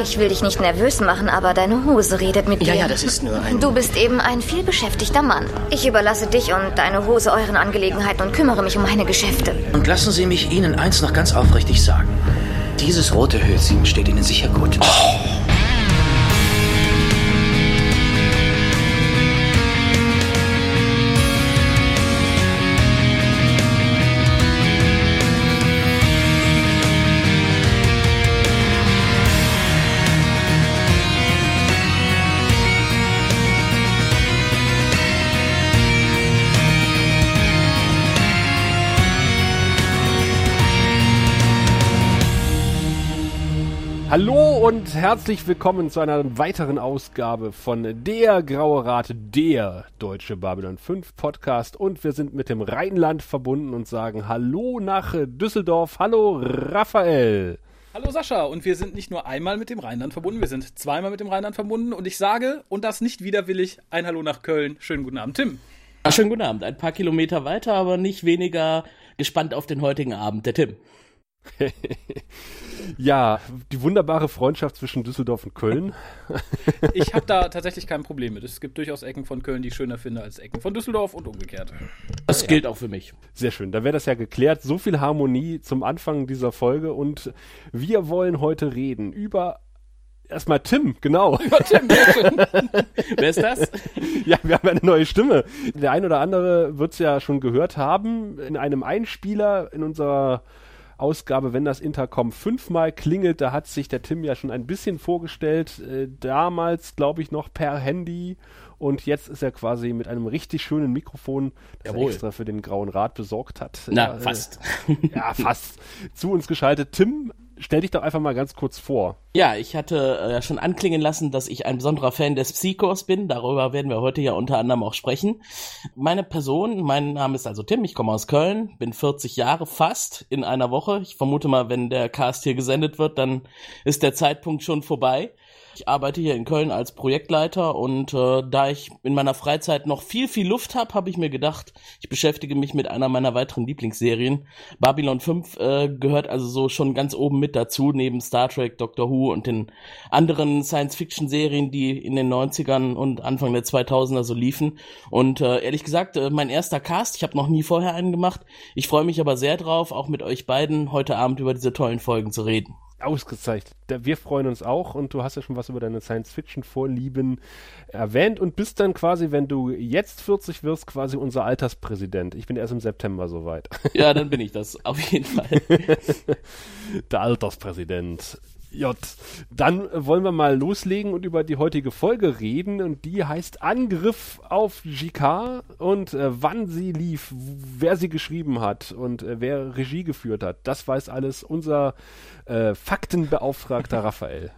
Ich will dich nicht nervös machen, aber deine Hose redet mit Ja, dir. ja, das ist nur ein... Du bist eben ein vielbeschäftigter Mann. Ich überlasse dich und deine Hose euren Angelegenheiten und kümmere mich um meine Geschäfte. Und lassen Sie mich Ihnen eins noch ganz aufrichtig sagen. Dieses rote Höschen steht Ihnen sicher gut. Hallo und herzlich willkommen zu einer weiteren Ausgabe von Der Graue Rat, der Deutsche Babylon 5 Podcast. Und wir sind mit dem Rheinland verbunden und sagen Hallo nach Düsseldorf. Hallo Raphael. Hallo Sascha, und wir sind nicht nur einmal mit dem Rheinland verbunden, wir sind zweimal mit dem Rheinland verbunden und ich sage, und das nicht widerwillig, ein Hallo nach Köln. Schönen guten Abend, Tim. Ja, schönen guten Abend. Ein paar Kilometer weiter, aber nicht weniger gespannt auf den heutigen Abend. Der Tim. Ja, die wunderbare Freundschaft zwischen Düsseldorf und Köln. Ich habe da tatsächlich kein Problem mit. Es gibt durchaus Ecken von Köln, die ich schöner finde als Ecken von Düsseldorf und umgekehrt. Das gilt auch für mich. Sehr schön, dann wäre das ja geklärt. So viel Harmonie zum Anfang dieser Folge und wir wollen heute reden über erstmal Tim, genau. Tim, sehr schön. Wer ist das? Ja, wir haben eine neue Stimme. Der ein oder andere wird es ja schon gehört haben. In einem Einspieler in unserer Ausgabe, wenn das Intercom fünfmal klingelt, da hat sich der Tim ja schon ein bisschen vorgestellt. Äh, damals, glaube ich, noch per Handy. Und jetzt ist er quasi mit einem richtig schönen Mikrofon, das er Jawohl. extra für den Grauen Rat besorgt hat. Na, äh, fast. Ja, fast. Zu uns geschaltet. Tim, stell dich doch einfach mal ganz kurz vor. Ja, ich hatte äh, schon anklingen lassen, dass ich ein besonderer Fan des Psychos bin. Darüber werden wir heute ja unter anderem auch sprechen. Meine Person, mein Name ist also Tim, ich komme aus Köln, bin 40 Jahre fast in einer Woche. Ich vermute mal, wenn der Cast hier gesendet wird, dann ist der Zeitpunkt schon vorbei. Ich arbeite hier in Köln als Projektleiter und äh, da ich in meiner Freizeit noch viel, viel Luft habe, habe ich mir gedacht, ich beschäftige mich mit einer meiner weiteren Lieblingsserien. Babylon 5 äh, gehört also so schon ganz oben mit dazu, neben Star Trek, Doctor Who und den anderen Science-Fiction-Serien, die in den 90ern und Anfang der 2000er so liefen. Und äh, ehrlich gesagt, äh, mein erster Cast, ich habe noch nie vorher einen gemacht. Ich freue mich aber sehr drauf, auch mit euch beiden heute Abend über diese tollen Folgen zu reden. Ausgezeichnet. Wir freuen uns auch und du hast ja schon was über deine Science-Fiction-Vorlieben erwähnt und bist dann quasi, wenn du jetzt 40 wirst, quasi unser Alterspräsident. Ich bin erst im September soweit. Ja, dann bin ich das, auf jeden Fall. Der Alterspräsident. J. Dann wollen wir mal loslegen und über die heutige Folge reden und die heißt Angriff auf GK und äh, wann sie lief, wer sie geschrieben hat und äh, wer Regie geführt hat. Das weiß alles unser äh, Faktenbeauftragter Raphael.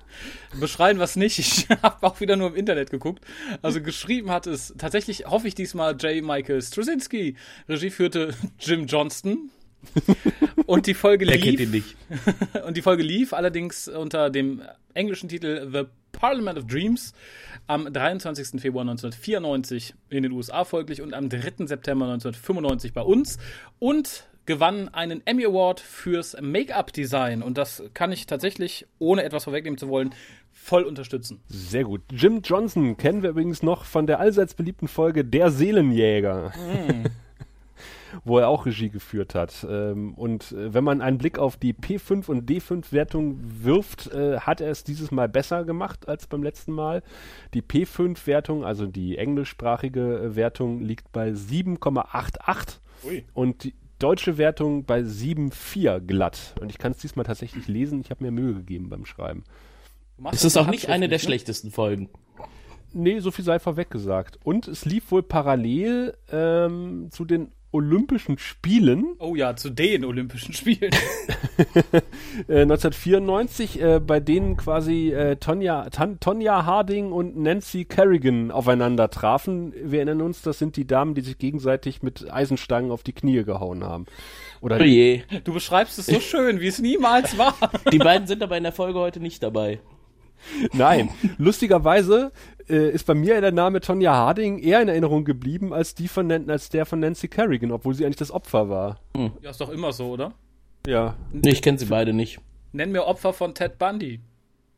Beschreien was nicht. Ich habe auch wieder nur im Internet geguckt. Also geschrieben hat es tatsächlich, hoffe ich diesmal, J. Michael Straczynski. Regie führte Jim Johnston. Und die Folge lief. kennt ihn nicht? Und die Folge lief allerdings unter dem englischen Titel The Parliament of Dreams am 23. Februar 1994 in den USA folglich und am 3. September 1995 bei uns und gewann einen Emmy Award fürs Make-up-Design. Und das kann ich tatsächlich, ohne etwas vorwegnehmen zu wollen, voll unterstützen. Sehr gut. Jim Johnson kennen wir übrigens noch von der allseits beliebten Folge Der Seelenjäger. Wo er auch Regie geführt hat. Ähm, und äh, wenn man einen Blick auf die P5 und D5-Wertung wirft, äh, hat er es dieses Mal besser gemacht als beim letzten Mal. Die P5-Wertung, also die englischsprachige äh, Wertung, liegt bei 7,88 Ui. und die deutsche Wertung bei 7,4 glatt. Und ich kann es diesmal tatsächlich lesen. Ich habe mir Mühe gegeben beim Schreiben. Es das ist auch nicht eine der ne? schlechtesten Folgen. Nee, so viel sei vorweg gesagt. Und es lief wohl parallel ähm, zu den Olympischen Spielen Oh ja, zu den Olympischen Spielen. äh, 1994, äh, bei denen quasi äh, Tonja, Tan, Tonja Harding und Nancy Kerrigan aufeinander trafen. Wir erinnern uns, das sind die Damen, die sich gegenseitig mit Eisenstangen auf die Knie gehauen haben. Oder Oh je. Du beschreibst es so schön, wie es niemals war. Die beiden sind aber in der Folge heute nicht dabei. Nein, lustigerweise äh, ist bei mir der Name Tonja Harding eher in Erinnerung geblieben als, die von, als der von Nancy Kerrigan, obwohl sie eigentlich das Opfer war. Ja, ist doch immer so, oder? Ja, Nee, ich kenne sie beide nicht. Nenn mir Opfer von Ted Bundy.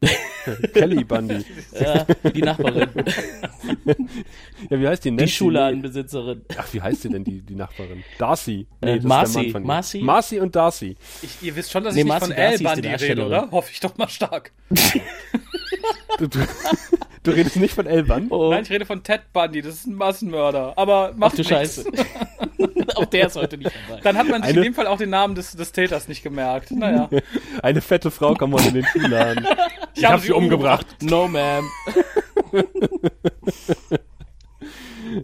Kelly Bundy. Ja, die Nachbarin, Ja, wie heißt die? die Nancy? Schulladenbesitzerin. Ach, wie heißt sie denn, die, die Nachbarin? Darcy. Äh, das ist Marcy. der Mann von ihr. Marcy? Marcy und Darcy. Ich, ihr wisst schon, dass Nee, ich nicht Marcy von Al Darcy die Bundy rede, oder? Hoffe ich doch mal stark. Du, du, du redest nicht von Elban? Oh, Nein, ich rede von Ted Bundy, das ist ein Massenmörder. Aber macht ach du nichts. Scheiße. auch der ist heute nicht dabei. Dann hat man sich Eine- in dem Fall auch den Namen des, des Täters nicht gemerkt. Naja. Eine fette Frau kam heute in den Schuhladen. Ich, habe hab sie umgebracht. No, ma'am.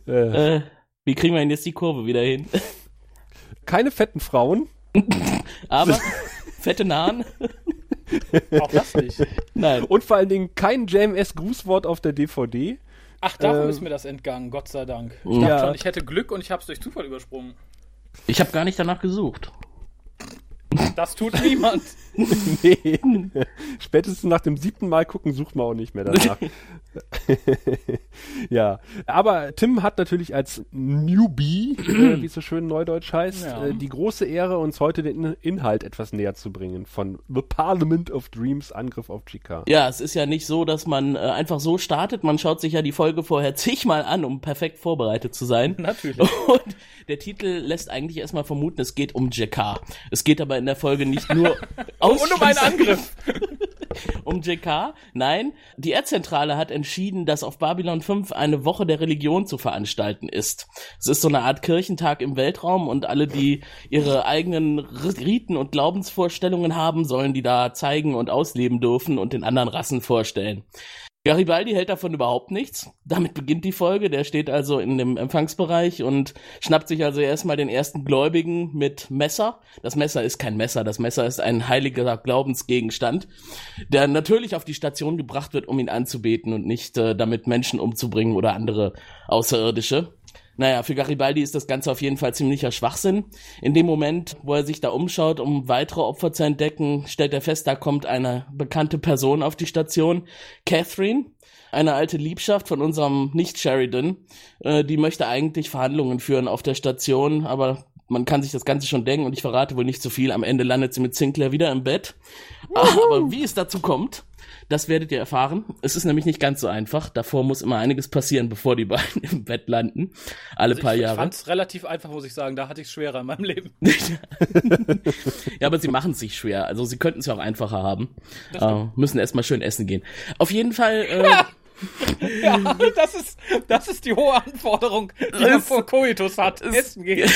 Äh, Äh, wie kriegen wir denn jetzt die Kurve wieder hin? keine fetten Frauen. Aber fette Nahen? Auch das nicht. Nein. Und vor allen Dingen kein JMS-Grußwort auf der DVD. Ach, darum Ähm, ist mir das entgangen, Gott sei Dank. Ich Ja. dachte schon, ich hätte Glück und ich habe es durch Zufall übersprungen. Ich habe gar nicht danach gesucht. Das tut niemand. Nee. Spätestens nach dem siebten Mal gucken sucht man auch nicht mehr danach. ja, aber Tim hat natürlich als Newbie, äh, wie es so schön neudeutsch heißt, Ja. äh, die große Ehre, uns heute den In- Inhalt etwas näher zu bringen von The Parliament of Dreams, Angriff auf Chica. Ja, es ist ja nicht so, dass man äh, einfach so startet. Man schaut sich ja die Folge vorher zigmal an, um perfekt vorbereitet zu sein. Natürlich. Und der Titel lässt eigentlich erstmal vermuten, es geht um JK. Es geht aber in der Folge nicht nur um einen Angriff. um JK. Nein, die Erdzentrale hat entschieden, dass auf Babylon 5 eine Woche der Religion zu veranstalten ist. Es ist so eine Art Kirchentag im Weltraum und alle, die ihre eigenen Riten und Glaubensvorstellungen haben, sollen die da zeigen und ausleben dürfen und den anderen Rassen vorstellen. Garibaldi hält davon überhaupt nichts. Damit beginnt die Folge. Der steht also in dem Empfangsbereich und schnappt sich also erstmal den ersten Gläubigen mit Messer. Das Messer ist kein Messer, das Messer ist ein heiliger Glaubensgegenstand, der natürlich auf die Station gebracht wird, um ihn anzubeten und nicht äh, damit Menschen umzubringen oder andere Außerirdische. Naja, für Garibaldi ist das Ganze auf jeden Fall ziemlicher Schwachsinn. In dem Moment, wo er sich da umschaut, um weitere Opfer zu entdecken, stellt er fest, da kommt eine bekannte Person auf die Station, Catherine, eine alte Liebschaft von unserem Nicht-Sheridan. Äh, die möchte eigentlich Verhandlungen führen auf der Station, aber man kann sich das Ganze schon denken und ich verrate wohl nicht zu viel. Am Ende landet sie mit Sinclair wieder im Bett. Aber wie es dazu kommt, das werdet ihr erfahren. Es ist nämlich nicht ganz so einfach. Davor muss immer einiges passieren, bevor die beiden im Bett landen. Alle paar ich, ich Jahre. fand's relativ einfach, muss ich sagen. Da hatte ich schwerer in meinem Leben. ja, aber sie machen es sich schwer. Also sie könnten es ja auch einfacher haben. Äh, müssen erstmal schön essen gehen. Auf jeden Fall. Äh, Ja, das ist, das ist die hohe Anforderung, die man vor Coitus hat. Essen gehen.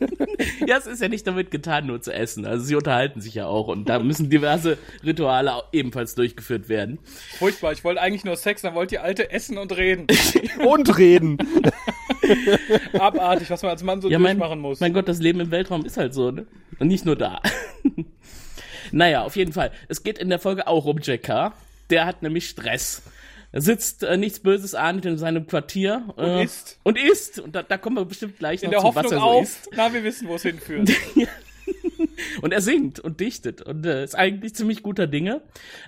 ja, es ist ja nicht damit getan, nur zu essen. Also sie unterhalten sich ja auch und da müssen diverse Rituale ebenfalls durchgeführt werden. Furchtbar, ich wollte eigentlich nur Sex, dann wollte die Alte essen und reden. Und reden. Abartig, was man als Mann so Ja, mein, durchmachen muss. mein Gott, das Leben im Weltraum ist halt so, ne? Und nicht nur da. naja, auf jeden Fall. Es geht in der Folge auch um JK. Der hat nämlich Stress. Er sitzt äh, nichts Böses ahnend in seinem Quartier. Und äh, isst. Und isst. Und da, da kommen wir bestimmt gleich in noch der zu, was Hoffnung er so auf, isst. na, wir wissen, wo es hinführt. Und er singt und dichtet und äh, ist eigentlich ziemlich guter Dinge.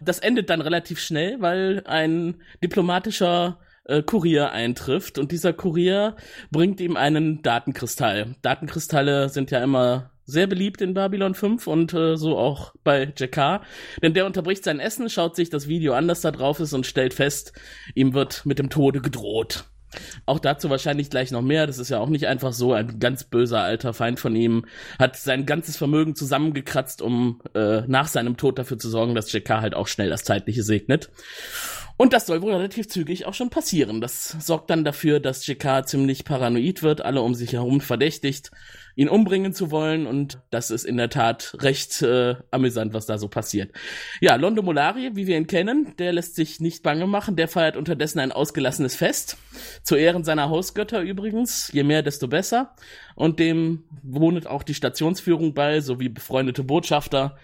Das endet dann relativ schnell, weil ein diplomatischer äh, Kurier eintrifft und dieser Kurier bringt ihm einen Datenkristall. Datenkristalle sind ja immer sehr beliebt in Babylon 5 und äh, so auch bei JK. Denn der unterbricht sein Essen, schaut sich das Video an, das da drauf ist und stellt fest, ihm wird mit dem Tode gedroht. Auch dazu wahrscheinlich gleich noch mehr. Das ist ja auch nicht einfach so. Ein ganz böser alter Feind von ihm hat sein ganzes Vermögen zusammengekratzt, um äh, nach seinem Tod dafür zu sorgen, dass JK halt auch schnell das Zeitliche segnet. Und das soll wohl relativ zügig auch schon passieren. Das sorgt dann dafür, dass JK ziemlich paranoid wird, alle um sich herum verdächtigt, ihn umbringen zu wollen. Und das ist in der Tat recht äh, amüsant, was da so passiert. Ja, Londo Molari, wie wir ihn kennen, der lässt sich nicht bange machen. Der feiert unterdessen ein ausgelassenes Fest. Zu Ehren seiner Hausgötter übrigens. Je mehr, desto besser. Und dem wohnet auch die Stationsführung bei, sowie befreundete Botschafter.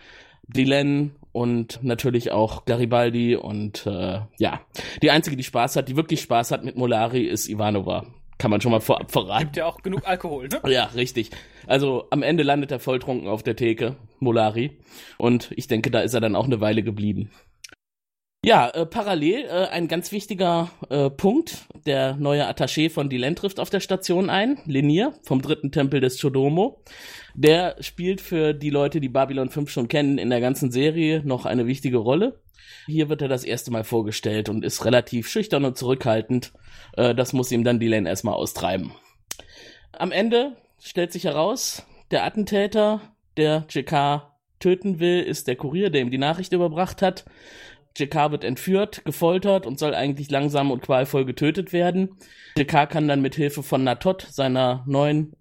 Dylan und natürlich auch Garibaldi und äh, ja, die einzige, die Spaß hat, die wirklich Spaß hat mit Molari, ist Ivanova. Kann man schon mal vorab verraten. Gibt ja auch genug Alkohol, ne? Ja, richtig. Also am Ende landet er volltrunken auf der Theke, Molari. Und ich denke, da ist er dann auch eine Weile geblieben. Ja, äh, parallel äh, ein ganz wichtiger äh, Punkt. Der neue Attaché von Dylan trifft auf der Station ein, Lenier vom dritten Tempel des Chodomo. Der spielt für die Leute, die Babylon 5 schon kennen, in der ganzen Serie noch eine wichtige Rolle. Hier wird er das erste Mal vorgestellt und ist relativ schüchtern und zurückhaltend. Äh, das muss ihm dann Dylan erstmal austreiben. Am Ende stellt sich heraus, der Attentäter, der JK töten will, ist der Kurier, der ihm die Nachricht überbracht hat. JK wird entführt, gefoltert und soll eigentlich langsam und qualvoll getötet werden. JK kann dann mit Hilfe von Natot, seiner neuen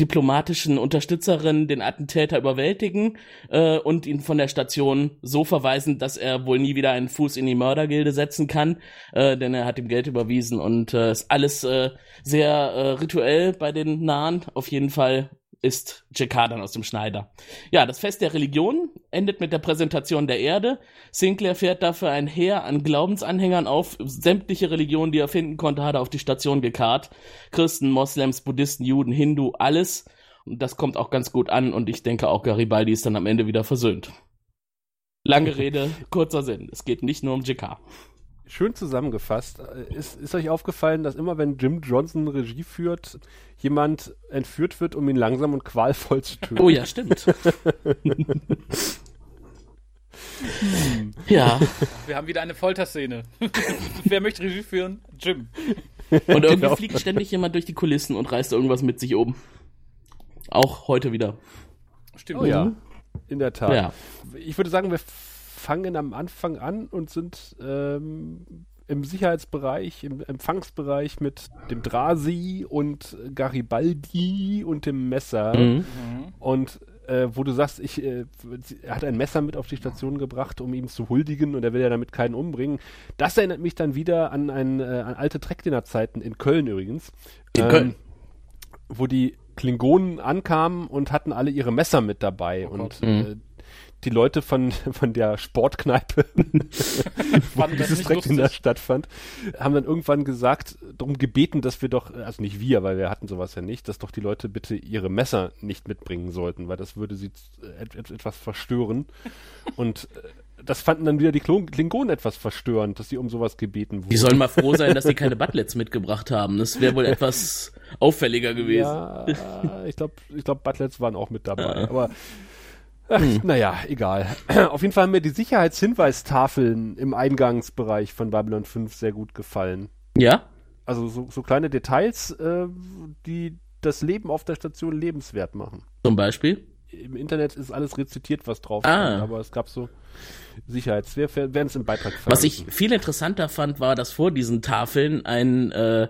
diplomatischen Unterstützerin, den Attentäter überwältigen äh, und ihn von der Station so verweisen, dass er wohl nie wieder einen Fuß in die Mördergilde setzen kann, äh, denn er hat ihm Geld überwiesen und äh, ist alles äh, sehr äh, rituell bei den Nahen. Auf jeden Fall ist Jakar dann aus dem Schneider. Ja, das Fest der Religion endet mit der Präsentation der Erde. Sinclair fährt dafür ein Heer an Glaubensanhängern auf. Sämtliche Religionen, die er finden konnte, hat er auf die Station gekarrt. Christen, Moslems, Buddhisten, Juden, Hindu, alles. Und das kommt auch ganz gut an und ich denke auch Garibaldi ist dann am Ende wieder versöhnt. Lange Rede, kurzer Sinn. Es geht nicht nur um Jakar schön zusammengefasst. Ist, ist euch aufgefallen, dass immer wenn Jim Johnson Regie führt, jemand entführt wird, um ihn langsam und qualvoll zu töten? Oh ja, stimmt. ja. Wir haben wieder eine Folterszene. Wer möchte Regie führen? Jim. Und irgendwie genau. fliegt ständig jemand durch die Kulissen und reißt irgendwas mit sich oben. Auch heute wieder. Stimmt. Oh ja, in der Tat. Ja. Ich würde sagen, wir fangen am Anfang an und sind ähm, im Sicherheitsbereich, im Empfangsbereich mit dem Drasi und Garibaldi und dem Messer. Mhm. Und äh, wo du sagst, ich, äh, er hat ein Messer mit auf die Station gebracht, um ihm zu huldigen und er will ja damit keinen umbringen. Das erinnert mich dann wieder an, ein, äh, an alte Trekdiener-Zeiten in Köln übrigens. In ähm, Köln? Wo die Klingonen ankamen und hatten alle ihre Messer mit dabei. Oh und äh, mhm die Leute von, von der Sportkneipe, wo dieses direkt in der Stadt fand, haben dann irgendwann gesagt, darum gebeten, dass wir doch, also nicht wir, weil wir hatten sowas ja nicht, dass doch die Leute bitte ihre Messer nicht mitbringen sollten, weil das würde sie etwas verstören. Und äh, das fanden dann wieder die Klingonen etwas verstörend, dass sie um sowas gebeten wurden. Die sollen mal froh sein, dass sie keine Butlets mitgebracht haben. Das wäre wohl etwas auffälliger gewesen. Ja, ich glaube, ich glaub, Butlets waren auch mit dabei. Aber Ach, hm. Naja, egal. Auf jeden Fall haben mir die Sicherheitshinweistafeln im Eingangsbereich von Babylon 5 sehr gut gefallen. Ja? Also so, so kleine Details, äh, die das Leben auf der Station lebenswert machen. Zum Beispiel? Im Internet ist alles rezitiert, was drauf ah. Stand, aber es gab so Sicherheits. Wir werden es im Beitrag verlinken. Was ich viel interessanter fand, war, dass vor diesen Tafeln ein äh,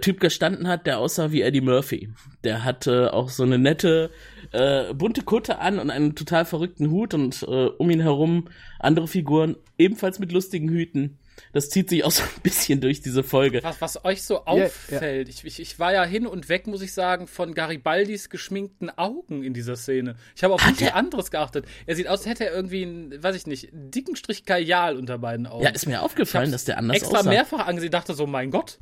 Typ gestanden hat, der aussah wie Eddie Murphy. Der hatte auch so eine nette äh, bunte Kutte an und einen total verrückten Hut und äh, um ihn herum andere Figuren, ebenfalls mit lustigen Hüten. Das zieht sich auch so ein bisschen durch diese Folge. Was, was euch so auffällt, ja. Ich, ich, ich, war ja hin und weg, muss ich sagen, von Garibaldis geschminkten Augen in dieser Szene. Ich habe auf nichts anderes geachtet. Er sieht aus, als hätte er irgendwie einen, weiß ich nicht, dicken Strich Kajal unter beiden Augen. Ja, ist mir aufgefallen, dass der anders extra aussah. Extra mehrfach angesehen, dachte so, mein Gott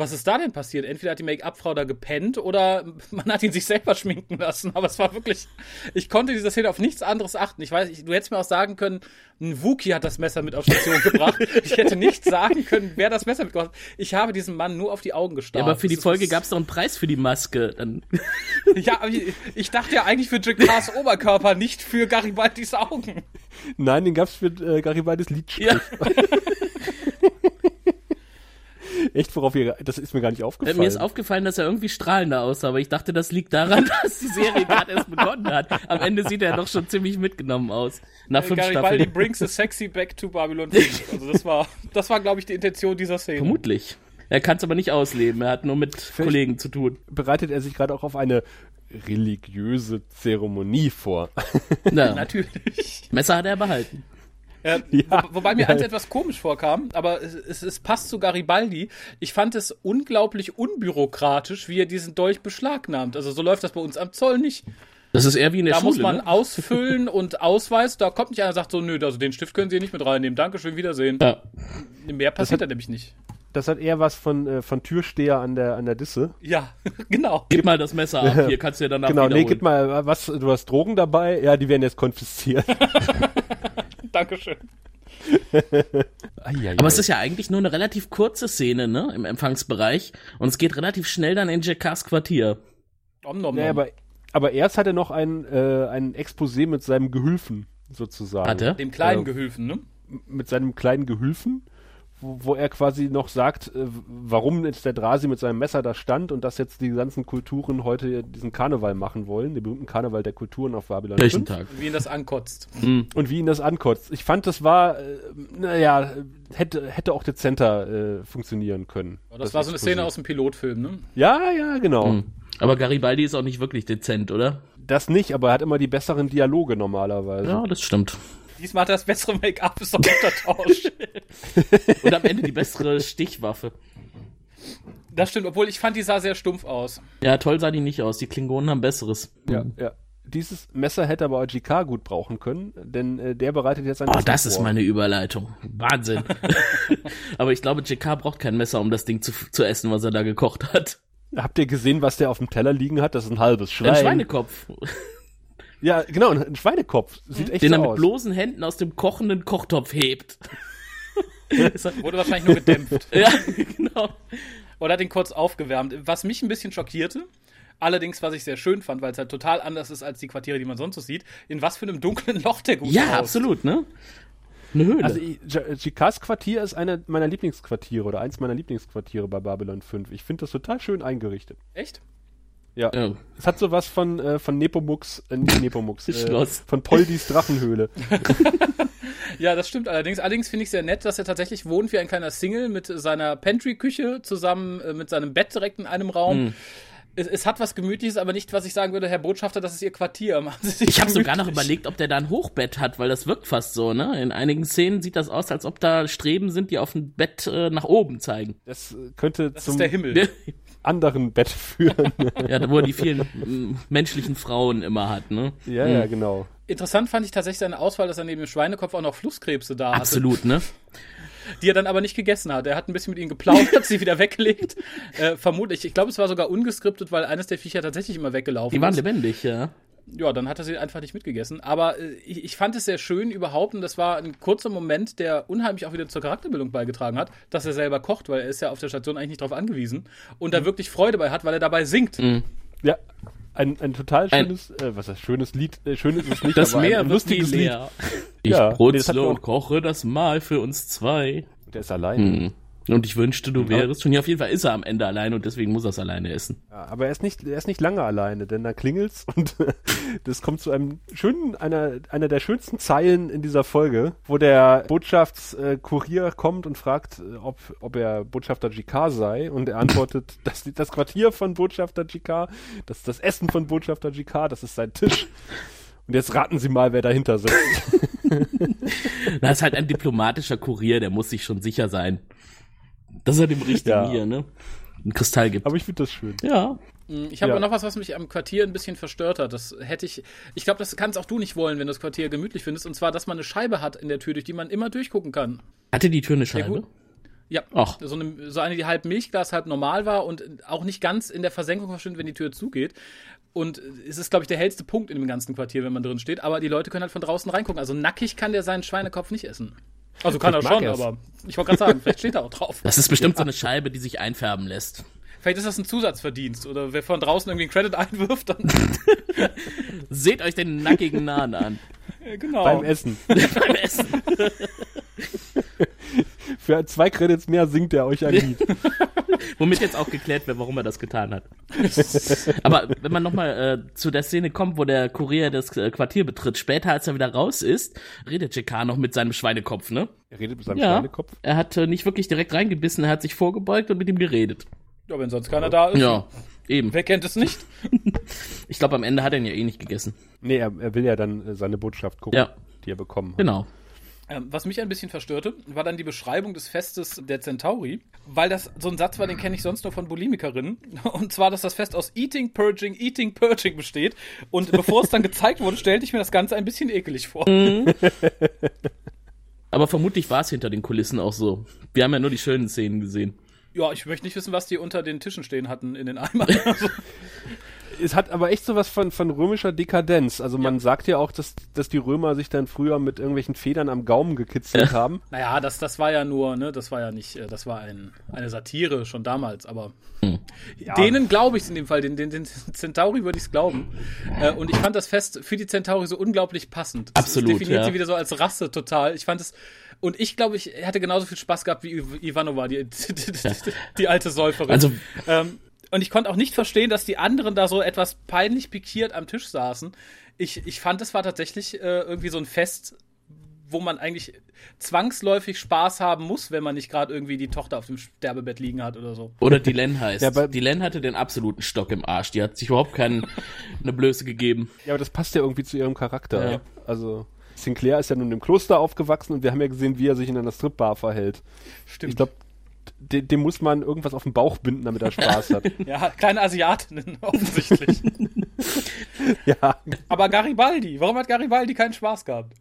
was ist da denn passiert? Entweder hat die Make-up-Frau da gepennt oder man hat ihn sich selber schminken lassen. Aber es war wirklich, ich konnte dieser Szene auf nichts anderes achten. Ich weiß, ich, du hättest mir auch sagen können, ein Wookie hat das Messer mit auf Station gebracht. Ich hätte nicht sagen können, wer das Messer mitgebracht hat. Ich habe diesem Mann nur auf die Augen gestarrt. Ja, aber für die Folge gab es doch einen Preis für die Maske. Dann. ja, aber ich, ich, dachte ja eigentlich für Jakars Oberkörper, nicht für Garibaldis Augen. Nein, den gab es für äh, Garibaldis Lidstrich. Ja. Echt, worauf ihr, das ist mir gar nicht aufgefallen. Mir ist aufgefallen, dass er irgendwie strahlender aussah, aber ich dachte, das liegt daran, dass die Serie gerade erst begonnen hat. Am Ende sieht er doch schon ziemlich mitgenommen aus. Nach fünf Garibaldi Staffeln. brings a sexy back to Babylon 5. Also das war, das war, glaube ich, die Intention dieser Szene. Vermutlich. Er kann es aber nicht ausleben, er hat nur mit Vielleicht Kollegen zu tun. Bereitet er sich gerade auch auf eine religiöse Zeremonie vor. Na, natürlich. Messer hat er behalten. Ja, ja, wo, wobei mir ja. eins etwas komisch vorkam, aber es, es, es, passt zu Garibaldi. Ich fand es unglaublich unbürokratisch, wie er diesen Dolch beschlagnahmt. Also so läuft das bei uns am Zoll nicht. Das ist eher wie in der da Schule. Da muss man ne? ausfüllen und Ausweis. Da kommt nicht einer und sagt so, nö, also den Stift können Sie hier nicht mit reinnehmen. Dankeschön, Wiedersehen. Ja. Mehr passiert da nämlich nicht. Das hat eher was von, äh, von Türsteher an der, an der Disse. Ja, genau. Gib mal das Messer ab, hier kannst du ja danach Genau, nee, gib mal, was, du hast Drogen dabei? Ja, die werden jetzt konfisziert. Dankeschön. Aber es ist ja eigentlich nur eine relativ kurze Szene, ne, im Empfangsbereich. Und es geht relativ schnell dann in Jacars Quartier. Om, nom, nom. Nee, aber, aber erst hat er noch ein, äh, ein Exposé mit seinem Gehülfen, sozusagen. Hat er? Dem kleinen äh, Gehülfen, ne? mit seinem kleinen Gehülfen, wo, wo er quasi noch sagt, äh, warum jetzt der Drasi mit seinem Messer da stand und dass jetzt die ganzen Kulturen heute diesen Karneval machen wollen, den berühmten Karneval der Kulturen auf Babylon 5. Kirchentag. Wie ihn das ankotzt. Und wie ihn das ankotzt. Ich fand, das war, äh, naja, hätte, hätte auch dezenter äh, funktionieren können. Das, war so eine Szene aus dem Pilotfilm, ne? Ja, ja, genau. Hm. Aber Garibaldi ist auch nicht wirklich dezent, oder? Das nicht, aber er hat immer die besseren Dialoge normalerweise. Ja, das stimmt. Diesmal hat er das bessere Make-up, ist doch Untertausch. Und am Ende die bessere Stichwaffe. das stimmt, obwohl ich fand, die sah sehr stumpf aus. Ja, toll sah die nicht aus. Die Klingonen haben besseres. Ja, ja. Dieses Messer hätte aber GK gut brauchen können, denn äh, der bereitet jetzt ein Oh, das ist vor. meine Überleitung. Wahnsinn. Aber ich glaube, JK braucht kein Messer, um das Ding zu, zu essen, was er da gekocht hat. Habt ihr gesehen, was der auf dem Teller liegen hat? Das ist ein halbes Schwein. Ein Schweinekopf, Ja, genau, ein Schweinekopf. Sieht echt den so er mit aus. bloßen Händen aus dem kochenden Kochtopf hebt. Wurde wahrscheinlich nur gedämpft. Ja, genau. Oder hat ihn kurz aufgewärmt. Was mich ein bisschen schockierte, allerdings was ich sehr schön fand, weil es halt total anders ist als die Quartiere, die man sonst so sieht, in was für einem dunklen Loch der Gute Ja, haust. absolut, ne? Eine Höhle. Also ich- J- GKs Quartier ist einer meiner Lieblingsquartiere oder eins meiner Lieblingsquartiere bei Babylon 5. Ich finde das total schön eingerichtet. Echt? Ja. ja. Es hat sowas von, äh, von Nepomux, äh, nicht Nepomux, äh, Schloss. von Poldis Drachenhöhle. Ja, das stimmt allerdings. Allerdings finde ich sehr nett, dass er tatsächlich wohnt wie ein kleiner Single mit seiner Pantry-Küche zusammen äh, mit seinem Bett direkt in einem Raum. Hm. Es, es hat was Gemütliches, aber nicht, was ich sagen würde, Herr Botschafter, das ist Ihr Quartier. Machen Sie sich Ich habe sogar noch überlegt, ob der da ein Hochbett hat, weil das wirkt fast so, ne? In einigen Szenen sieht das aus, als ob da Streben sind, die auf ein Bett äh, nach oben zeigen. Das äh, könnte Das zum ist der Himmel. Anderen Bett führen. ja, wo er die vielen mm, menschlichen Frauen immer hat, ne? ja, ja, genau. Interessant fand ich tatsächlich seine Auswahl, dass er neben dem Schweinekopf auch noch Flusskrebse da hatte, Absolut, ne? die er dann aber nicht gegessen hat. Er hat ein bisschen mit ihnen geplaudert, sie wieder weggelegt. Äh, vermutlich. Ich glaube, es war sogar ungeskriptet, weil eines der Viecher tatsächlich immer weggelaufen Die waren ist. lebendig, ja. Ja, dann hat er sie einfach nicht mitgegessen. Aber äh, ich, ich fand es sehr schön überhaupt, und das war ein kurzer Moment, der unheimlich auch wieder zur Charakterbildung beigetragen hat, dass er selber kocht, weil er ist ja auf der Station eigentlich nicht darauf angewiesen und Mhm. da wirklich Freude bei hat, weil er dabei singt. Ja, ein, ein total Ein- schönes, äh, was heißt schönes Lied, äh, schön ist es nicht, Das aber Meer ein wird nie lustiges Lied. Ich Ja, brutzle und koche das Mahl für uns zwei. Der ist allein. Hm. Und ich wünschte, du wärest schon. Ja, auf jeden Fall ist er am Ende allein und deswegen muss er es alleine essen. Ja, aber er ist nicht, er ist nicht lange alleine, denn da klingelt's und das kommt zu einem schönen, einer, einer der schönsten Zeilen in dieser Folge, wo der Botschaftskurier kommt und fragt, äh, ob, ob er Botschafter GK sei und er antwortet, das, das Quartier von Botschafter GK, das ist das Essen von Botschafter GK, das ist sein Tisch. Und jetzt raten Sie mal, wer dahinter sitzt. Das ist halt ein diplomatischer Kurier, der muss sich schon sicher sein, dass er dem richtigen Ja. hier, ne? Ein Kristall gibt. Aber ich finde das schön. ja. Ich habe Ja. aber noch was, was mich am Quartier ein bisschen verstört hat. Das hätte ich. Ich glaube, das kannst auch du nicht wollen, wenn du das Quartier gemütlich findest. Und zwar, dass man eine Scheibe hat in der Tür, durch die man immer durchgucken kann. Hatte die Tür eine Scheibe? Ja, Ach. so eine, so eine, die halb Milchglas, halb normal war und auch nicht ganz in der Versenkung verschwindet, wenn die Tür zugeht. Und es ist, glaube ich, der hellste Punkt in dem ganzen Quartier, wenn man drin steht. Aber die Leute können halt von draußen reingucken. Also nackig kann der seinen Schweinekopf nicht essen. Also kann er schon, er's. aber ich wollte gerade sagen, vielleicht steht er auch drauf. Das ist bestimmt so eine Scheibe, die sich einfärben lässt. Vielleicht ist das ein Zusatzverdienst. Oder wer von draußen irgendwie einen Credit einwirft, dann. Seht euch den nackigen Nahen an. genau. Beim Essen. Beim Essen. Für zwei Credits mehr singt er euch ein Lied. Womit jetzt auch geklärt wird, warum er das getan hat. Aber wenn man nochmal äh, zu der Szene kommt, wo der Kurier das äh, Quartier betritt, später als er wieder raus ist, redet JK noch mit seinem Schweinekopf, ne? Er redet mit seinem Ja. Schweinekopf. Er hat äh, nicht wirklich direkt reingebissen, er hat sich vorgebeugt und mit ihm geredet. Ja, wenn sonst keiner da ist. Ja, eben. Wer kennt es nicht? Ich glaube, am Ende hat er ihn ja eh nicht gegessen. Nee, er, er will ja dann äh, seine Botschaft gucken, Ja. die er bekommen hat. Genau. Ähm, was mich ein bisschen verstörte, war dann die Beschreibung des Festes der Centauri, weil das so ein Satz war, den kenne ich sonst nur von Bulimikerinnen. Und zwar, dass das Fest aus Eating, Purging, Eating, Purging besteht. Und bevor es dann gezeigt wurde, stellte ich mir das Ganze ein bisschen ekelig vor. Aber vermutlich war es hinter den Kulissen auch so. Wir haben ja nur die schönen Szenen gesehen. Ja, ich möchte nicht wissen, was die unter den Tischen stehen hatten in den Eimern. Also, es hat aber echt sowas von, von römischer Dekadenz. Also man sagt ja auch, dass, dass die Römer sich dann früher mit irgendwelchen Federn am Gaumen gekitzelt haben. Naja, das, das war ja nur, ne, das war ja nicht, äh, das war ein, eine Satire schon damals, aber denen glaube ich es in dem Fall, den, den, den Centauri würde ich es glauben. Äh, und ich fand das Fest für die Centauri so unglaublich passend. Das Absolut, definiert ja. sie wieder so als Rasse total. Ich fand es, und ich glaube, ich hätte genauso viel Spaß gehabt wie Iv- Ivanova, die, die, die alte Säuferin. Also- ähm, und ich konnte auch nicht verstehen, dass die anderen da so etwas peinlich pikiert am Tisch saßen. Ich, ich fand, es war tatsächlich äh, irgendwie so ein Fest, wo man eigentlich zwangsläufig Spaß haben muss, wenn man nicht gerade irgendwie die Tochter auf dem Sterbebett liegen hat oder so. Oder die Len heißt. Ja, die Len hatte den absoluten Stock im Arsch. Die hat sich überhaupt keine eine Blöße gegeben. Ja, aber das passt ja irgendwie zu ihrem Charakter. Ja. Also Sinclair ist ja nun im Kloster aufgewachsen und wir haben ja gesehen, wie er sich in einer Stripbar verhält. Stimmt. Ich glaube, dem, dem muss man irgendwas auf den Bauch binden, damit er Spaß hat. ja, kleine Asiatinnen offensichtlich. ja, Aber Garibaldi, warum hat Garibaldi keinen Spaß gehabt?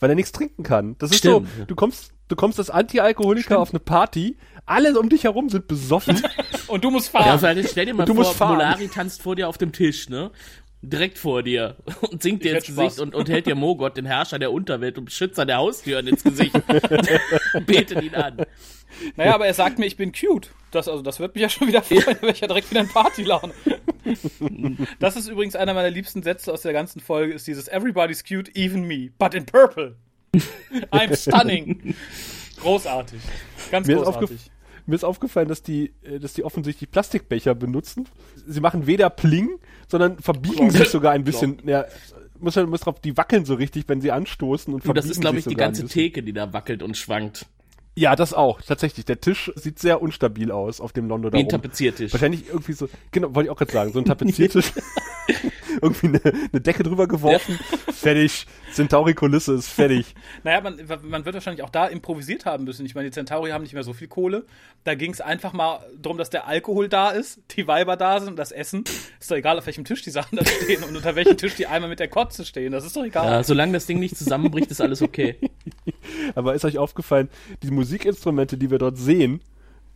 weil er nichts trinken kann. Das ist Stimmt. so, du kommst, du kommst als Anti-Alkoholiker auf eine Party, alle um dich herum sind besoffen. Und du musst Ja, fahren. vor allem, stell dir mal Du vor, musst fahren. Molari tanzt vor dir auf dem Tisch, ne? Direkt vor dir und singt dir Ich ins Gesicht und, und hält dir Mogott, den Herrscher der Unterwelt und Beschützer der Haustüren ins Gesicht. Betet ihn an. Naja, aber er sagt mir, ich bin cute. Das, also, das wird mich ja schon wieder freuen, wäre ich ja direkt wieder in Partylaune. das ist übrigens einer meiner liebsten Sätze aus der ganzen Folge, ist dieses Everybody's cute, even me, but in purple. I'm stunning. Großartig. Ganz Mir ist, großartig. Mir ist aufgefallen, dass die, äh, dass die offensichtlich Plastikbecher benutzen. Sie machen weder Pling, sondern verbiegen sich sogar ein bisschen. Ja, muss, man- muss drauf, die wackeln so richtig, wenn sie anstoßen und Und das verbiegen ist, glaube ich, sich die ganze. Theke, die da wackelt und schwankt. Ja, das auch. Tatsächlich. Der Tisch sieht sehr unstabil aus auf dem Londoner Wie ein. Tapeziertisch. Wahrscheinlich irgendwie so, genau, wollte ich auch gerade sagen, so ein Tapeziertisch. irgendwie eine, eine Decke drüber geworfen. Fertig. Centauri-Kulisse ist fertig. Naja, man, man wird wahrscheinlich auch da improvisiert haben müssen. Ich meine, die Centauri haben nicht mehr so viel Kohle. Da ging es einfach mal darum, dass der Alkohol da ist, die Weiber da sind und das Essen. Ist doch egal, auf welchem Tisch die Sachen da stehen und unter welchem Tisch die einmal mit der Kotze stehen. Das ist doch egal. Ja, solange das Ding nicht zusammenbricht, ist alles okay. Aber ist euch aufgefallen, die Musikinstrumente, die wir dort sehen,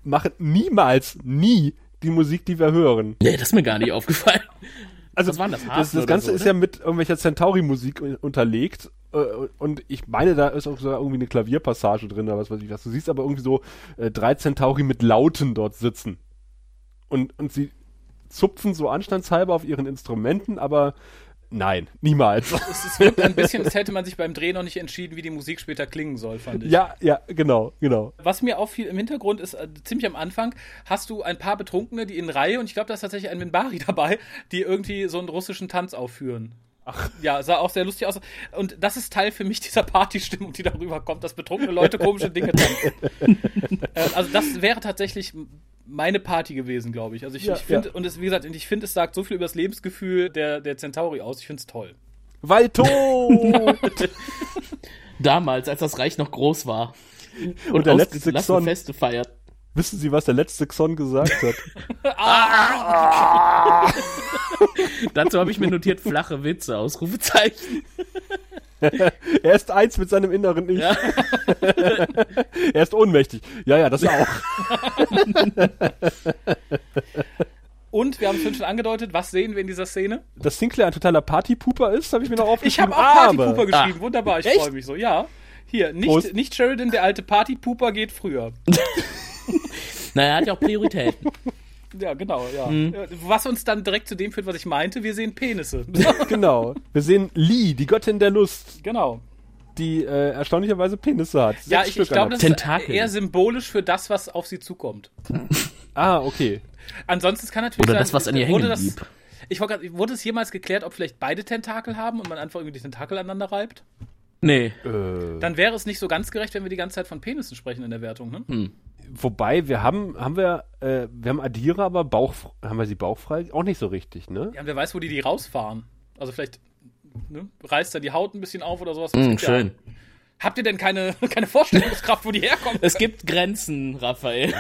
machen niemals, nie die Musik, die wir hören. Nee, das ist mir gar nicht aufgefallen. Also Was waren das, das, das Ganze so, ist ne? ja mit irgendwelcher Centauri-Musik un- unterlegt. äh, Und ich meine, da ist auch sogar irgendwie eine Klavierpassage drin oder was weiß ich was. Du siehst aber irgendwie so äh, drei Centauri mit Lauten dort sitzen. Und, und sie zupfen so anstandshalber auf ihren Instrumenten, aber nein, niemals. Es, wirkt ein bisschen, als hätte man sich beim Dreh noch nicht entschieden, wie die Musik später klingen soll, fand ich. ja, ja, genau, genau. Was mir auffiel im Hintergrund ist, äh, ziemlich am Anfang hast du ein paar Betrunkene, die in Reihe, und ich glaube, da ist tatsächlich ein Minbari dabei, die irgendwie so einen russischen Tanz aufführen. Ach. Ja, sah auch sehr lustig aus. Und das ist Teil für mich dieser Partystimmung, die darüber kommt, dass betrunkene Leute komische Dinge tanzen. äh, also das wäre tatsächlich meine Party gewesen, glaube ich. Also ich, Ja, ich finde, ja. und es, wie gesagt, ich finde, es sagt so viel über das Lebensgefühl der, der Centauri aus. Ich finde es toll. Walto! Damals, als das Reich noch groß war. Und der letzte ausgelassene Xon. Feste feiert. Wissen Sie, was der letzte Xon gesagt hat? Dazu habe ich mir notiert flache Witze, Ausrufezeichen. er ist eins mit seinem inneren Ich. Ja. er ist ohnmächtig. Ja, ja, das auch. Und wir haben es schon angedeutet, was sehen wir in dieser Szene? Dass Sinclair ein totaler Partypooper ist, habe ich mir noch Ich aufgeschrieben. habe auch Partypooper geschrieben. Wunderbar, ich Echt? freue mich so. Ja. Hier, Prost. nicht, nicht Sheridan, der alte Partypooper geht früher. Naja, er hat ja auch Prioritäten. Ja, genau, ja. Äh, Was uns dann direkt zu dem führt, was ich meinte, wir sehen Penisse. Genau. Wir sehen Lee, die Göttin der Lust, genau. die äh, erstaunlicherweise Penisse hat. Ja, Sechs ich, Stück ich glaube, das der- ist Tentakel. eher symbolisch für das, was auf sie zukommt. Ah, okay. Ansonsten kann natürlich Oder sein, das, was an ihr hängen das, blieb. ich wollte Wurde es jemals geklärt, ob vielleicht beide Tentakel haben und man einfach irgendwie die Tentakel aneinander reibt? Nee. Äh, Dann wäre es nicht so ganz gerecht, wenn wir die ganze Zeit von Penissen sprechen in der Wertung, ne? wobei, wir haben, haben wir, äh, wir haben Adira, aber Bauch, haben wir sie bauchfrei? Auch nicht so richtig, ne? Ja, und wer weiß, wo die die rausfahren. Also vielleicht ne, reißt da die Haut ein bisschen auf oder sowas. Hm, Gibt ja- schön. Habt ihr denn keine, keine Vorstellungskraft, wo die herkommen? Es gibt Grenzen, Raphael.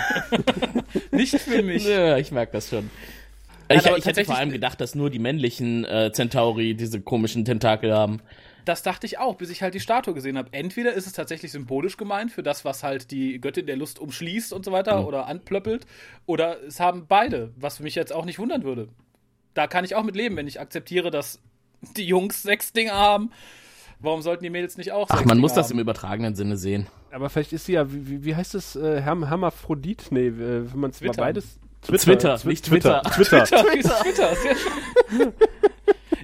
Nicht für mich. ja, ich merke das schon. Nein, Ich, ich hätte vor allem gedacht, dass nur die männlichen äh, Centauri diese komischen Tentakel haben. Das dachte ich auch, bis ich halt die Statue gesehen habe. Entweder ist es tatsächlich symbolisch gemeint für das, was halt die Göttin der Lust umschließt und so weiter oder anplöppelt, oder es haben beide, was mich jetzt auch nicht wundern würde. da kann ich auch mit leben, wenn ich akzeptiere, dass die Jungs sechs Dinge haben. Warum sollten die Mädels nicht auch Ach, man Dinge muss das haben? im übertragenen Sinne sehen. Aber vielleicht ist sie ja, wie, wie- heißt es, äh, Herm Hermaphrodit? Nee, äh, wenn man es mal Twitter. beides. Twitter, Twi- nicht Twitter. Twitter. Twitter. Twitter, Twitter, schön.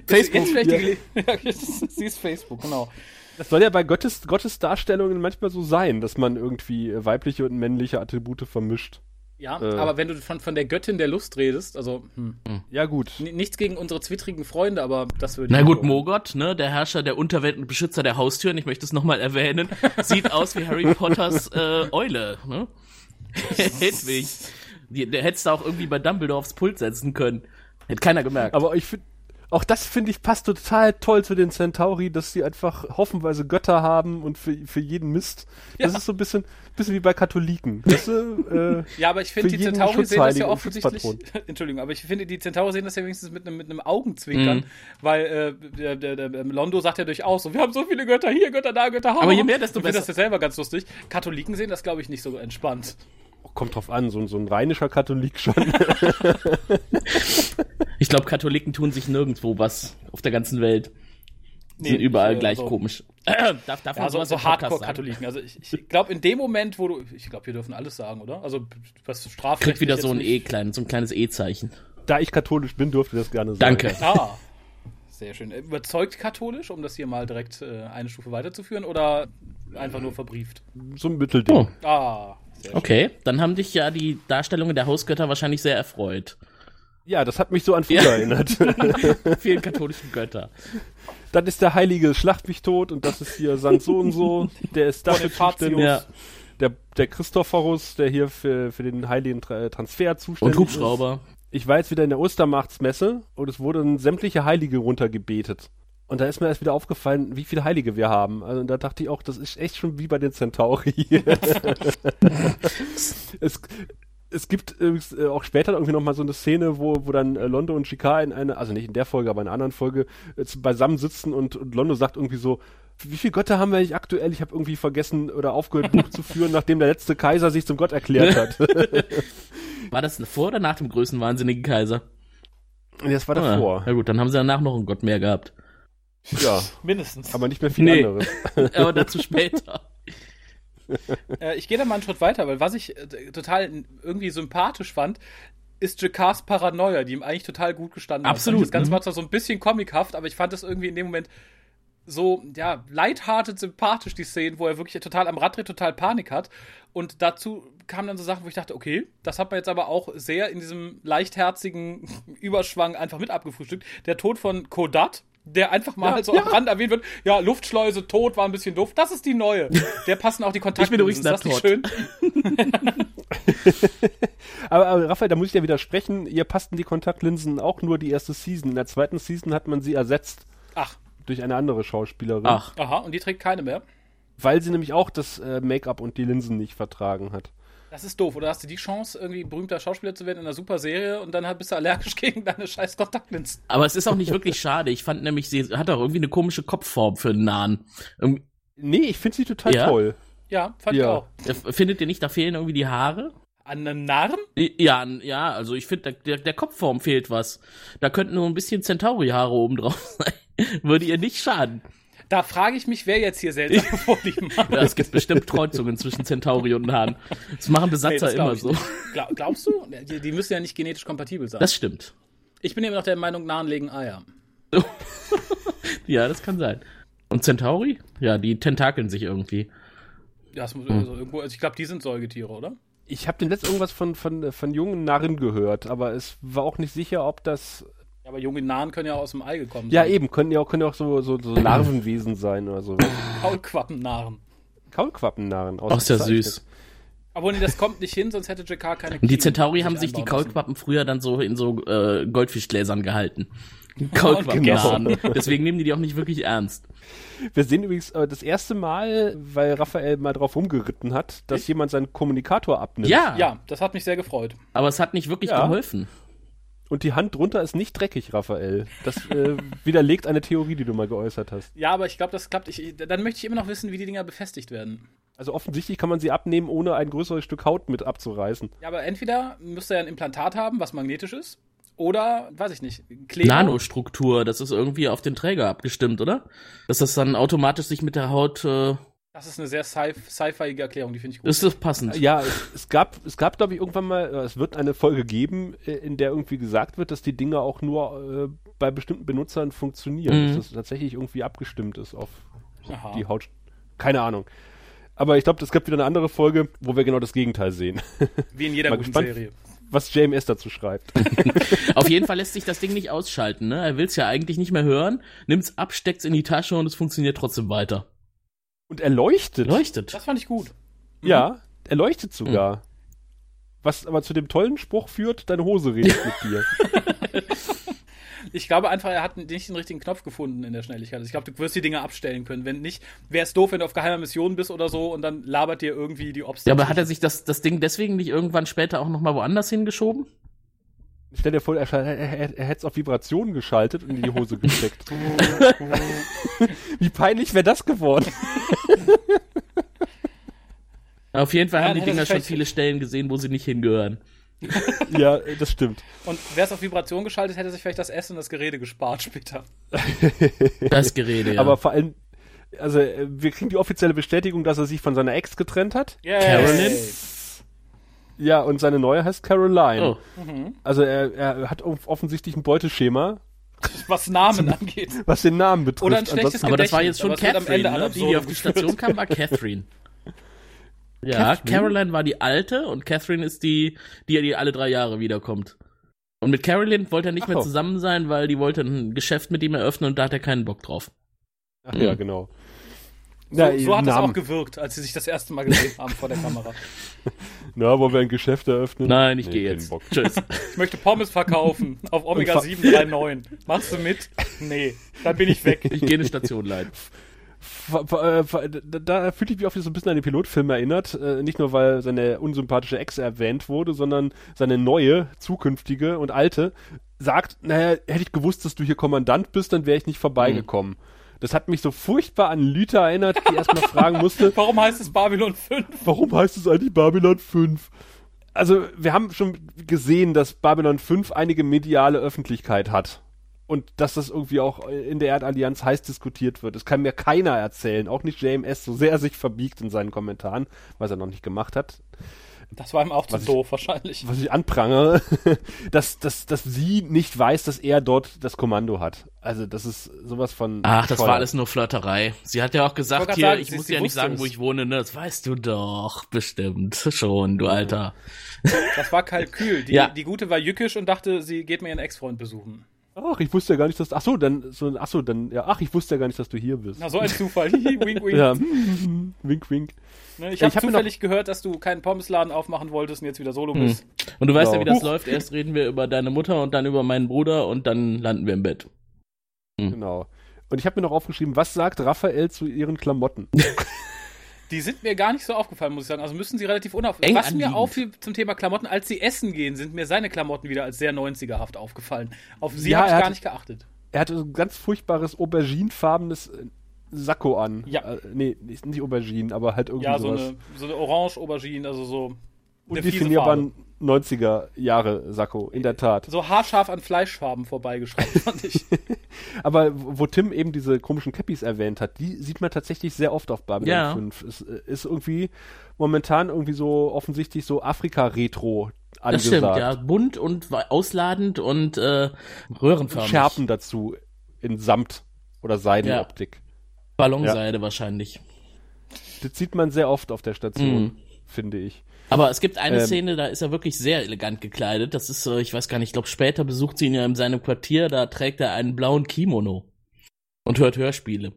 Facebook, Jetzt vielleicht die ja. Jetzt- sie ist Facebook, genau. Das soll ja bei Gottes, Gottes Darstellungen manchmal so sein, dass man irgendwie äh, weibliche und männliche Attribute vermischt. Ja, Äh. aber wenn du von, von der Göttin der Lust redest, also hm, Ja, gut. n- nichts gegen unsere zwittrigen Freunde, aber das würde Na ich gut, Mogot, ne, der Herrscher der Unterwelt und Beschützer der Haustüren, ich möchte es nochmal erwähnen, sieht aus wie Harry Potters äh, Eule, ne? Hedwig. Die, der hättest du auch irgendwie bei Dumbledore aufs Pult setzen können. Hätte keiner gemerkt. Aber ich finde, auch das finde ich passt total toll zu den Centauri, dass sie einfach hoffenweise Götter haben und für, für jeden Mist. Das Ja. ist so ein bisschen, bisschen wie bei Katholiken. Weißt du, äh, Ja, aber ich finde, die Centauri sehen das ja offensichtlich. Entschuldigung, aber ich finde, die Centauri sehen das ja wenigstens mit einem mit einem Augenzwinkern, Mhm. weil äh, der, der, der, Londo sagt ja durchaus so: Wir haben so viele Götter hier, Götter da, Götter ha, Aber je mehr, desto Ich finde das besser. ja selber ganz lustig. Katholiken sehen das, glaube ich, nicht so entspannt. Kommt drauf an, so, so ein rheinischer Katholik schon. Ich glaube, Katholiken tun sich nirgendwo was auf der ganzen Welt. Die sind Nee, überall ich, äh, gleich so- komisch. Darf, darf Ja, man so, sowas so sagen? Hardcore-Katholiken. Also ich, ich glaube, in dem Moment, wo du. Ich glaube, wir dürfen alles sagen, oder? Also was strafrechtlich. Kriegt wieder so ein E klein, so ein kleines E-Zeichen. da ich katholisch bin, dürfte das gerne sein. Danke. Ah. Sehr schön. Überzeugt katholisch, um das hier mal direkt äh, eine Stufe weiterzuführen, oder einfach nur verbrieft? So ein Mittelding. Oh, Ah, sehr schön. okay. Dann haben dich ja die Darstellungen der Hausgötter wahrscheinlich sehr erfreut. Ja, das hat mich so an früher Ja. erinnert. Vielen katholischen Götter. dann ist der heilige Schlacht mich tot und das ist hier Sand so und so. Der ist dafür zuständig. Ja. Der, der Christophorus, der hier für, für den heiligen Tra Transfer Und zuständig Hubschrauber. ist. Ich war jetzt wieder in der Ostermachtsmesse und es wurden sämtliche Heilige runtergebetet. Und da ist mir erst wieder aufgefallen, wie viele Heilige wir haben. Also da dachte ich auch, das ist echt schon wie bei den Centauri. es, es gibt äh, auch später irgendwie noch mal so eine Szene, wo, wo dann äh, Londo und Shikar in einer, also nicht in der Folge, aber in einer anderen Folge äh, beisammen sitzen und, und Londo sagt irgendwie so, wie viele Götter haben wir eigentlich aktuell? Ich habe irgendwie vergessen oder aufgehört, Buch zu führen, nachdem der letzte Kaiser sich zum Gott erklärt hat. War das vor oder nach dem größten wahnsinnigen Kaiser? Das war davor. Ah, ja gut, dann haben sie danach noch einen Gott mehr gehabt. Ja, Mindestens. aber nicht mehr viel Nee. anderes. Aber dazu später. Äh, ich gehe da mal einen Schritt weiter, weil was ich äh, total irgendwie sympathisch fand, ist Jakars Paranoia, die ihm eigentlich total gut gestanden Absolut, hat. Das Ganze mhm. war zwar so ein bisschen comichaft, aber ich fand das irgendwie in dem Moment so, ja, lighthearted sympathisch, die Szenen, wo er wirklich total am Rad dreht, total Panik hat. Und dazu kamen dann so Sachen, wo ich dachte, okay, das hat man jetzt aber auch sehr in diesem leichtherzigen Überschwang einfach mit abgefrühstückt. Der Tod von Kodat, der einfach mal Ja, so am Rand erwähnt wird, ja, Luftschleuse, tot, war ein bisschen doof. Das ist die neue. Der passen auch die Kontakte. bin übrigens ist das nicht schön? Aber, aber Raphael, da muss ich dir widersprechen, ihr passten die Kontaktlinsen auch nur die erste Season. In der zweiten Season hat man sie ersetzt Ach, durch eine andere Schauspielerin. Ach, aha, und die trägt keine mehr. Weil sie nämlich auch das äh, Make-up und die Linsen nicht vertragen hat. Das ist doof. Oder hast du die Chance, irgendwie berühmter Schauspieler zu werden in einer super Serie und dann halt bist du allergisch gegen deine scheiß Kontaktlinsen? aber es ist auch nicht wirklich schade. Ich fand nämlich, sie hat auch irgendwie eine komische Kopfform für einen Nahen. Irgendwie- Nee, ich finde sie total Ja? toll. Ja, fand Ja. ich auch. äh, Findet ihr nicht, da fehlen irgendwie die Haare? An einem Narren? Ja, ja, also ich finde, der, der Kopfform fehlt was. Da könnten nur ein bisschen Centauri-Haare oben drauf sein. Würde ihr nicht schaden. Da frage ich mich, wer jetzt hier seltsame Vorlieben hat. Ja, es gibt bestimmt Kreuzungen zwischen Centauri und Hahn. Das machen Nee, Besatzer das glaub immer so. Glaub, glaubst du? Die, die müssen ja nicht genetisch kompatibel sein. Das stimmt. ich bin immer noch der Meinung, Narren legen Eier. Ja, das kann sein. Und Centauri? Ja, die tentakeln sich irgendwie. Ja, das Hm. muss, also irgendwo, also ich glaube, die sind Säugetiere, oder? Ich habe den letzten irgendwas von, von, von jungen Narren gehört, aber es war auch nicht sicher, ob das. Ja, aber junge Narren können ja auch aus dem Ei gekommen Ja, sein. eben, können ja auch, können ja auch so, so, so Larvenwesen sein oder so. Kaulquappennarren. Kaulquappennarren. Ach, ist ja süß. Aber nee, das kommt nicht hin, sonst hätte Jakar keine Und die Centauri haben sich die. Kaulquappen früher dann so in so äh, Goldfischgläsern gehalten. und Kaulquappennahen. Deswegen nehmen die die auch nicht wirklich ernst. Wir sehen übrigens äh, das erste Mal, weil Raphael mal drauf rumgeritten hat, dass jemand seinen Kommunikator abnimmt. Ja, Ja, das hat mich sehr gefreut. aber es hat nicht wirklich Ja. geholfen. Und die Hand drunter ist nicht dreckig, Raphael. Das äh, widerlegt eine Theorie, die du mal geäußert hast. Ja, aber ich glaube, das klappt. Ich, dann möchte ich immer noch wissen, wie die Dinger befestigt werden. Also offensichtlich kann man sie abnehmen, ohne ein größeres Stück Haut mit abzureißen. Ja, aber entweder müsste er ein Implantat haben, was magnetisch ist, oder, weiß ich nicht, Kleber. Nanostruktur, das ist irgendwie auf den Träger abgestimmt, oder? Dass das dann automatisch sich mit der Haut. Äh, Das ist eine sehr sci- sci-fiige Erklärung, die finde ich gut. ist das passend? Ja, es, es gab, es gab, glaube ich, irgendwann mal, äh, es wird eine Folge geben, äh, in der irgendwie gesagt wird, dass die Dinge auch nur äh, bei bestimmten Benutzern funktionieren. Mhm. Dass das tatsächlich irgendwie abgestimmt ist auf Aha. die Haut. Keine Ahnung. Aber ich glaube, es gibt wieder eine andere Folge, wo wir genau das Gegenteil sehen. Wie in jeder guten gespannt. Serie. Was JMS dazu schreibt. Auf jeden Fall lässt sich das Ding nicht ausschalten, ne? Er will's ja eigentlich nicht mehr hören, nimmt's ab, steckt's in die Tasche und es funktioniert trotzdem weiter. Und er leuchtet. Leuchtet. Das fand ich gut. Ja, er leuchtet sogar. Was aber zu dem tollen Spruch führt, deine Hose redet mit dir. Ich glaube einfach, er hat nicht den richtigen Knopf gefunden in der Schnelligkeit. Also Ich glaube, du wirst die Dinge abstellen können. Wenn nicht, wäre es doof, wenn du auf geheimer Mission bist oder so und dann labert dir irgendwie die Obst. Ja, aber hat er sich das, das Ding deswegen nicht irgendwann später auch nochmal woanders hingeschoben? Stell dir vor, er, er, er, er hätte es auf Vibration geschaltet und in die Hose gesteckt. Wie peinlich wäre das geworden? Auf jeden Fall Ja, haben die Dinger er schon viele Stellen gesehen, wo sie nicht hingehören. ja, das stimmt. Und wäre es auf Vibration geschaltet, hätte sich vielleicht das Essen und das Gerede gespart später. Das Gerede, ja. Aber vor allem, also äh, wir kriegen die offizielle Bestätigung, dass er sich von seiner Ex getrennt hat. Carolyn? Ja, und seine neue heißt Caroline. oh. Also er, er hat off- offensichtlich ein Beuteschema, Was Namen angeht. was den Namen betrifft. Oder ein schlechtes Ansonsten- Aber das war jetzt schon Catherine, ne? die, die auf die. Station kam, war Catherine. Ja, Catherine? Caroline war die alte und Catherine ist die, die, die alle drei Jahre wiederkommt. Und mit Caroline wollte er nicht Ach mehr zusammen sein, weil die wollte ein Geschäft mit ihm eröffnen und da hat er keinen Bock drauf. Ach ja, genau. So, Ja, so hat es Namen. auch gewirkt, als sie sich das erste Mal gesehen haben vor der Kamera. Na, wollen wir ein Geschäft eröffnen? Nein, ich Nee, gehe jetzt. Bock. Tschüss. Ich möchte Pommes verkaufen auf Omega Und fa- 739. Machst du mit? Nee, dann bin ich weg. Ich gehe eine Station leiten. Äh, Da, fühle ich mich auch wieder so ein bisschen an den Pilotfilm erinnert. Äh, nicht nur, weil seine unsympathische Ex erwähnt wurde, sondern seine neue, zukünftige und alte sagt, naja, hätte ich gewusst, dass du hier Kommandant bist, dann wäre ich nicht vorbeigekommen. Das hat mich so furchtbar an Lüther erinnert, die erstmal fragen musste, Warum heißt es Babylon 5? warum heißt es eigentlich Babylon 5? Also, wir haben schon gesehen, dass Babylon 5 einige mediale Öffentlichkeit hat. Und dass das irgendwie auch in der Erdallianz heiß diskutiert wird. Das kann mir keiner erzählen, auch nicht JMS, so sehr er sich verbiegt in seinen Kommentaren, was er noch nicht gemacht hat, Das war ihm auch zu ich- doof, wahrscheinlich. was ich anprangere, dass, dass, dass sie nicht weiß, dass er dort das Kommando hat. Also, das ist sowas von. Ach, das war bescheuert. alles nur Flirterei. Sie hat ja auch gesagt, grad hier, sagen, ich sie- muss sie dir nicht sagen, es. wo ich wohne, ne? Das weißt du doch, bestimmt. Schon, du Alter. Das war Kalkül. Die, Ja. die Gute war jückisch und dachte, sie geht mir ihren Ex-Freund besuchen. Ach, ich wusste ja gar nicht, dass. Ach so, dann. So, ach so, dann. Ja, ach, ich wusste ja gar nicht, dass du hier bist. Na, so ein Zufall. Wink, wink. Ja, wink, wink. Ne, ich habe hab mir zufällig gehört, dass du keinen Pommesladen aufmachen wolltest und jetzt wieder Solo Hm. bist. Und du weißt ja, Ja. wie das Huch. läuft. Erst reden wir über deine Mutter und dann über meinen Bruder und dann landen wir im Bett. Genau. Und ich habe mir noch aufgeschrieben, was sagt Raphael zu ihren Klamotten? Die sind mir gar nicht so aufgefallen, muss ich sagen. Also müssen sie relativ unauf. Eng Was mir anliegend. auffiel zum Thema Klamotten, als sie essen gehen, sind mir seine Klamotten wieder als sehr 90erhaft aufgefallen. Auf sie Ja, habe ich er gar nicht geachtet. Er hatte so ein ganz furchtbares auberginefarbenes äh, Sakko an. Ja. Äh, nee, nicht, Aubergine, aber halt irgendwie Ja, so sowas. eine, so eine Orange-Aubergine, also so. Undefinierbaren 90er Jahre Sakko, in der Tat. So haarscharf an Fleischfarben vorbeigeschraubt, fand ich. Aber wo Tim eben diese komischen Cappies erwähnt hat, die sieht man tatsächlich sehr oft auf Babylon Ja. 5. Es äh, ist irgendwie momentan irgendwie so offensichtlich so Afrika-Retro Das angesagt. stimmt, ja. Bunt und ausladend und äh, röhrenförmig. Schärpen dazu in Samt oder Seidenoptik. Ballonseide wahrscheinlich. Das sieht man sehr oft auf der Station, Mhm. finde ich. Aber es gibt eine Ähm. Szene, da ist er wirklich sehr elegant gekleidet. Das ist, äh, ich weiß gar nicht, ich glaube, später besucht sie ihn ja in seinem Quartier, da trägt er einen blauen Kimono und hört Hörspiele.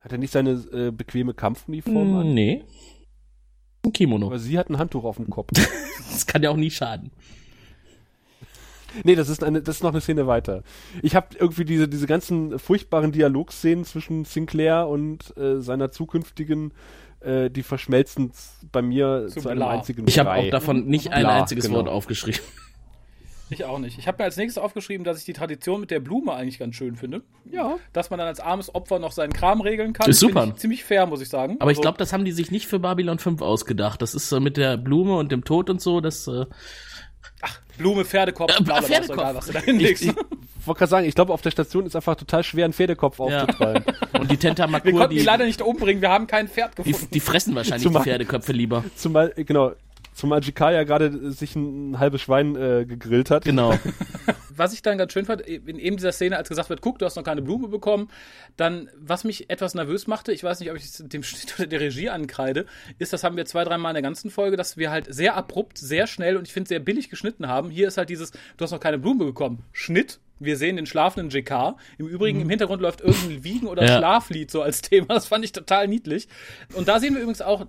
Hat er nicht seine äh, bequeme Kampfuniform an? Nee. Ein Kimono. Aber sie hat ein Handtuch auf dem Kopf. Das kann ja auch nie schaden. nee, das ist, eine, das ist noch eine Szene weiter. Ich habe irgendwie diese, diese ganzen furchtbaren Dialogszenen zwischen Sinclair und äh, seiner zukünftigen, äh, die verschmelzen bei mir Zu zu, einem einzigen Ich habe auch davon nicht ein Bla, einziges genau. Wort aufgeschrieben. Ich auch nicht. Ich habe mir als nächstes aufgeschrieben, dass ich die Tradition mit der Blume eigentlich ganz schön finde. Ja. Dass man dann als armes Opfer noch seinen Kram regeln kann. Ist super. Ich ziemlich fair, muss ich sagen. Aber ich Also, glaube, das haben die sich nicht für Babylon 5 ausgedacht. Das ist äh, mit der Blume und dem Tod und so, das äh, Blume, Pferdekopf, Äh, bla, bla, Pferdekopf. egal, was du da Ich, hinlegst. ich wollte gerade sagen, ich glaube, auf der Station ist einfach total schwer, einen Pferdekopf Ja. aufzutreiben. Und die Wir Tentamakur, konnten die die, leider nicht umbringen, wir haben kein Pferd die, gefunden. die fressen wahrscheinlich Zumal- die Pferdeköpfe lieber. Zumal, genau, zumal GK ja gerade sich ein, halbes Schwein äh, gegrillt hat. Genau. was ich dann ganz schön fand, in eben dieser Szene, als gesagt wird, guck, du hast noch keine Blume bekommen, dann, was mich etwas nervös machte, ich weiß nicht, ob ich es dem Schnitt oder der Regie ankreide, ist, das haben wir zwei, dreimal in der ganzen Folge, dass wir halt sehr abrupt, sehr schnell und ich finde sehr billig geschnitten haben. Hier ist halt dieses, du hast noch keine Blume bekommen. Schnitt. Wir sehen den schlafenden JK. Im Übrigen, im Hintergrund läuft irgendein Wiegen- oder Ja. Schlaflied so als Thema. Das fand ich total niedlich. Und da sehen wir übrigens auch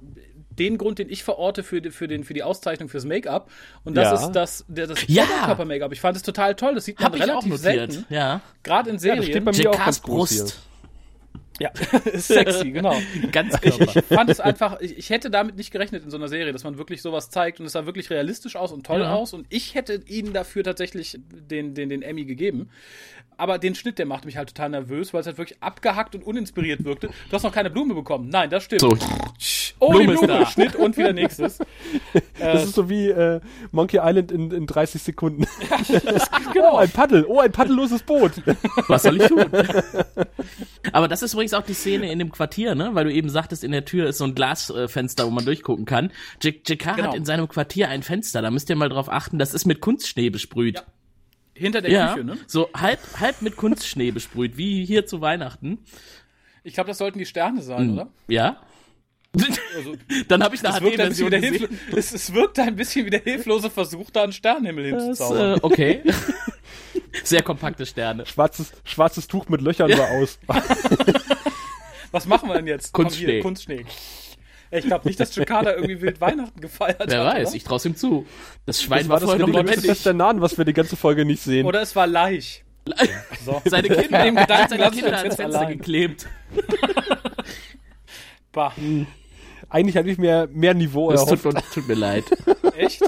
den Grund, den ich verorte für, die- für, den, für die Auszeichnung fürs Make-up. Und das Ja. ist das, der, das Ja. Oberkörper-Make-up. Ich fand es total toll. Das sieht man Hab ich auch relativ selten. Ja. Gerade in Ja, Serien. das steht bei mir auch ganz groß hier. Ja, sexy, genau. Ganz Ich, Körper. ich fand es einfach, ich, ich hätte damit nicht gerechnet in so einer Serie, dass man wirklich sowas zeigt und es sah wirklich realistisch aus und toll Ja. aus und ich hätte ihnen dafür tatsächlich den, den, den Emmy gegeben. Aber den Schnitt, der macht mich halt total nervös, weil es halt wirklich abgehackt und uninspiriert wirkte. Du hast noch keine Blume bekommen. Nein, das stimmt. So. Oh, Blume die ist Blume, da. Schnitt und wieder nächstes. Das ist so wie äh, Monkey Island in, in 30 Sekunden. Genau. Oh, ein Paddel. Oh, ein paddelloses Boot. Was soll ich tun? Aber das ist übrigens auch die Szene in dem Quartier, ne? Weil du eben sagtest, in der Tür ist so ein Glasfenster, wo man durchgucken kann. J- JK Genau. hat in seinem Quartier ein Fenster, da müsst ihr mal drauf achten, das ist mit Kunstschnee besprüht. Ja. Hinter der Ja, Küche, ne? so halb, halb mit Kunstschnee besprüht, wie hier zu Weihnachten. Ich glaube, das sollten die Sterne sein, oder? Ja? Also, Dann habe ich eine es, wirkt ein bisschen HD-Version wie der gesehen. Es, es wirkt ein bisschen wie der hilflose Versuch, da einen Sternenhimmel Das, hinzuzaubern. äh, okay. Sehr kompakte Sterne. Schwarzes, schwarzes Tuch mit Löchern war aus. Was machen wir denn jetzt? Kunstschnee. hier, Kunstschnee. Ich glaube nicht, dass Jakada irgendwie wild Weihnachten gefeiert Wer hat. weiß, oder? ich trau's ihm zu. Das Schwein Das war war das vorher noch lebendig. Fest der Nahen, was wir die ganze Folge nicht sehen. Oder es war Laich. So. Seine Kinder, Dem Gedanken seine Kinder ans Fenster allein. geklebt. Bah. Eigentlich hatte ich mir mehr Niveau Das erhofft. tut, mir- tut mir leid. Echt?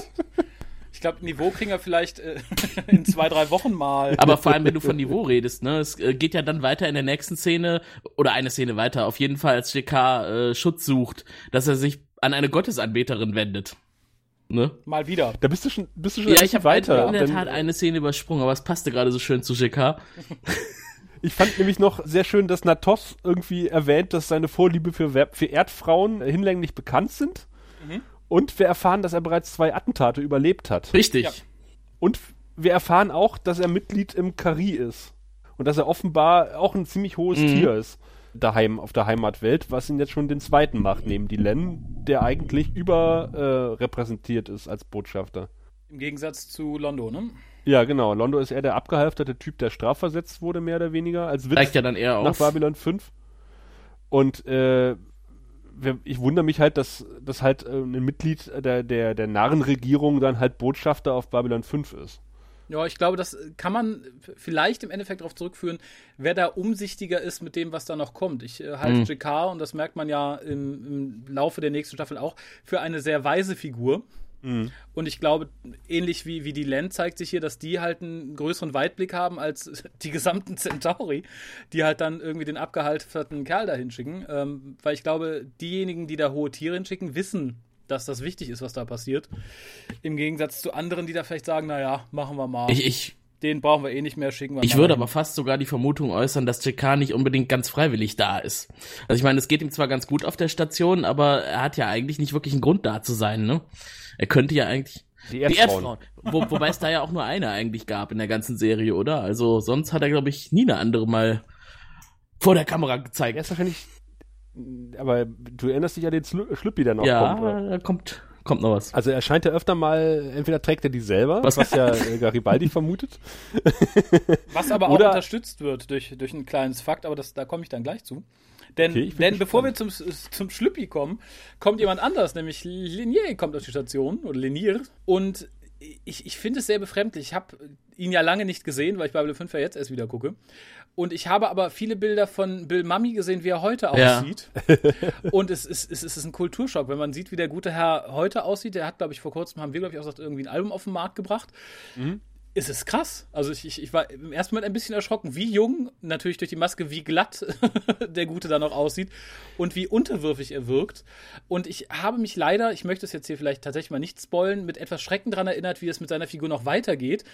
Ich glaube, Niveau kriegen wir vielleicht äh, in zwei, drei Wochen mal. Aber vor allem, wenn du von Niveau redest, ne, es äh, geht ja dann weiter in der nächsten Szene oder eine Szene weiter, auf jeden Fall, als JK äh, Schutz sucht, dass er sich an eine Gottesanbeterin wendet. Ne? Mal wieder. Da bist du schon, bist du schon Ja, ein ich habe weiter. in der Tat eine Szene übersprungen, aber es passte gerade so schön zu JK. Ich fand nämlich noch sehr schön, dass Natos irgendwie erwähnt, dass seine Vorliebe für, für Erdfrauen äh, hinlänglich bekannt sind. Mhm. Und wir erfahren, dass er bereits zwei Attentate überlebt hat. Richtig. Ja. Und wir erfahren auch, dass er Mitglied im Kari ist. Und dass er offenbar auch ein ziemlich hohes Mhm. Tier ist. Daheim, auf der Heimatwelt, was ihn jetzt schon den zweiten macht, neben Dylan, der eigentlich überrepräsentiert äh, repräsentiert ist als Botschafter. Im Gegensatz zu Londo, ne? Ja, genau. Londo ist eher der abgehalfterte Typ, der strafversetzt wurde, mehr oder weniger, als Witz Steigt ja dann eher nach auf. Babylon 5. Und äh, ich wundere mich halt, dass, dass halt äh, ein Mitglied der, der, der Narrenregierung dann halt Botschafter auf Babylon 5 ist. Ja, ich glaube, das kann man vielleicht im Endeffekt darauf zurückführen, wer da umsichtiger ist mit dem, was da noch kommt. Ich äh, halte Mhm. JK, und das merkt man ja im, im Laufe der nächsten Staffel auch, für eine sehr weise Figur. Und ich glaube, ähnlich wie, wie die Len zeigt sich hier, dass die halt einen größeren Weitblick haben als die gesamten Centauri, die halt dann irgendwie den abgehalfterten Kerl da hinschicken. Ähm, weil ich glaube, diejenigen, die da hohe Tiere hinschicken, wissen, dass das wichtig ist, was da passiert. Im Gegensatz zu anderen, die da vielleicht sagen, naja, machen wir mal. Ich, ich, Den brauchen wir eh nicht mehr, schicken wir ich mal würde hin. aber fast sogar die Vermutung äußern, dass JK nicht unbedingt ganz freiwillig da ist. Also ich meine, es geht ihm zwar ganz gut auf der Station, aber er hat ja eigentlich nicht wirklich einen Grund da zu sein, ne? Er könnte ja eigentlich. Die Die Erdfrauen. Erdfrauen. Wo, wobei es da ja auch nur eine eigentlich gab in der ganzen Serie, oder? Also sonst hat er, glaube ich, nie eine andere mal vor der Kamera Er gezeigt. ist wahrscheinlich. Aber du erinnerst dich an den Schlü- Schlüppi, der noch Ja, kommt. Oder? da kommt, kommt noch was. Also er scheint ja öfter mal, entweder trägt er die selber, Was- was, ja äh, Garibaldi vermutet. Was aber auch Oder- unterstützt wird durch, durch ein kleines Fakt, aber das, da komme ich dann gleich zu. Denn, Okay, denn bevor wir zum, zum Schlüppi kommen, kommt jemand anders, nämlich Linier kommt auf die Station, oder Linier. Und ich, ich finde es sehr befremdlich. Ich habe ihn ja lange nicht gesehen, weil ich Babylon 5 ja jetzt erst wieder gucke. Und ich habe aber viele Bilder von Bill Mummy gesehen, wie er heute Ja. aussieht. Und es ist, es, ist, ein Kulturschock, wenn man sieht, wie der gute Herr heute aussieht. Der hat, glaube ich, vor kurzem, haben wir, glaube ich, auch gesagt, irgendwie ein Album auf den Markt gebracht. ist es krass. Also ich, ich, ich war im ersten Moment ein bisschen erschrocken, wie jung, natürlich durch die Maske, wie glatt der Gute da noch aussieht und wie unterwürfig er wirkt. Und ich habe mich leider, ich möchte es jetzt hier vielleicht tatsächlich mal nicht spoilen, mit etwas Schrecken daran erinnert, wie es mit seiner Figur noch weitergeht.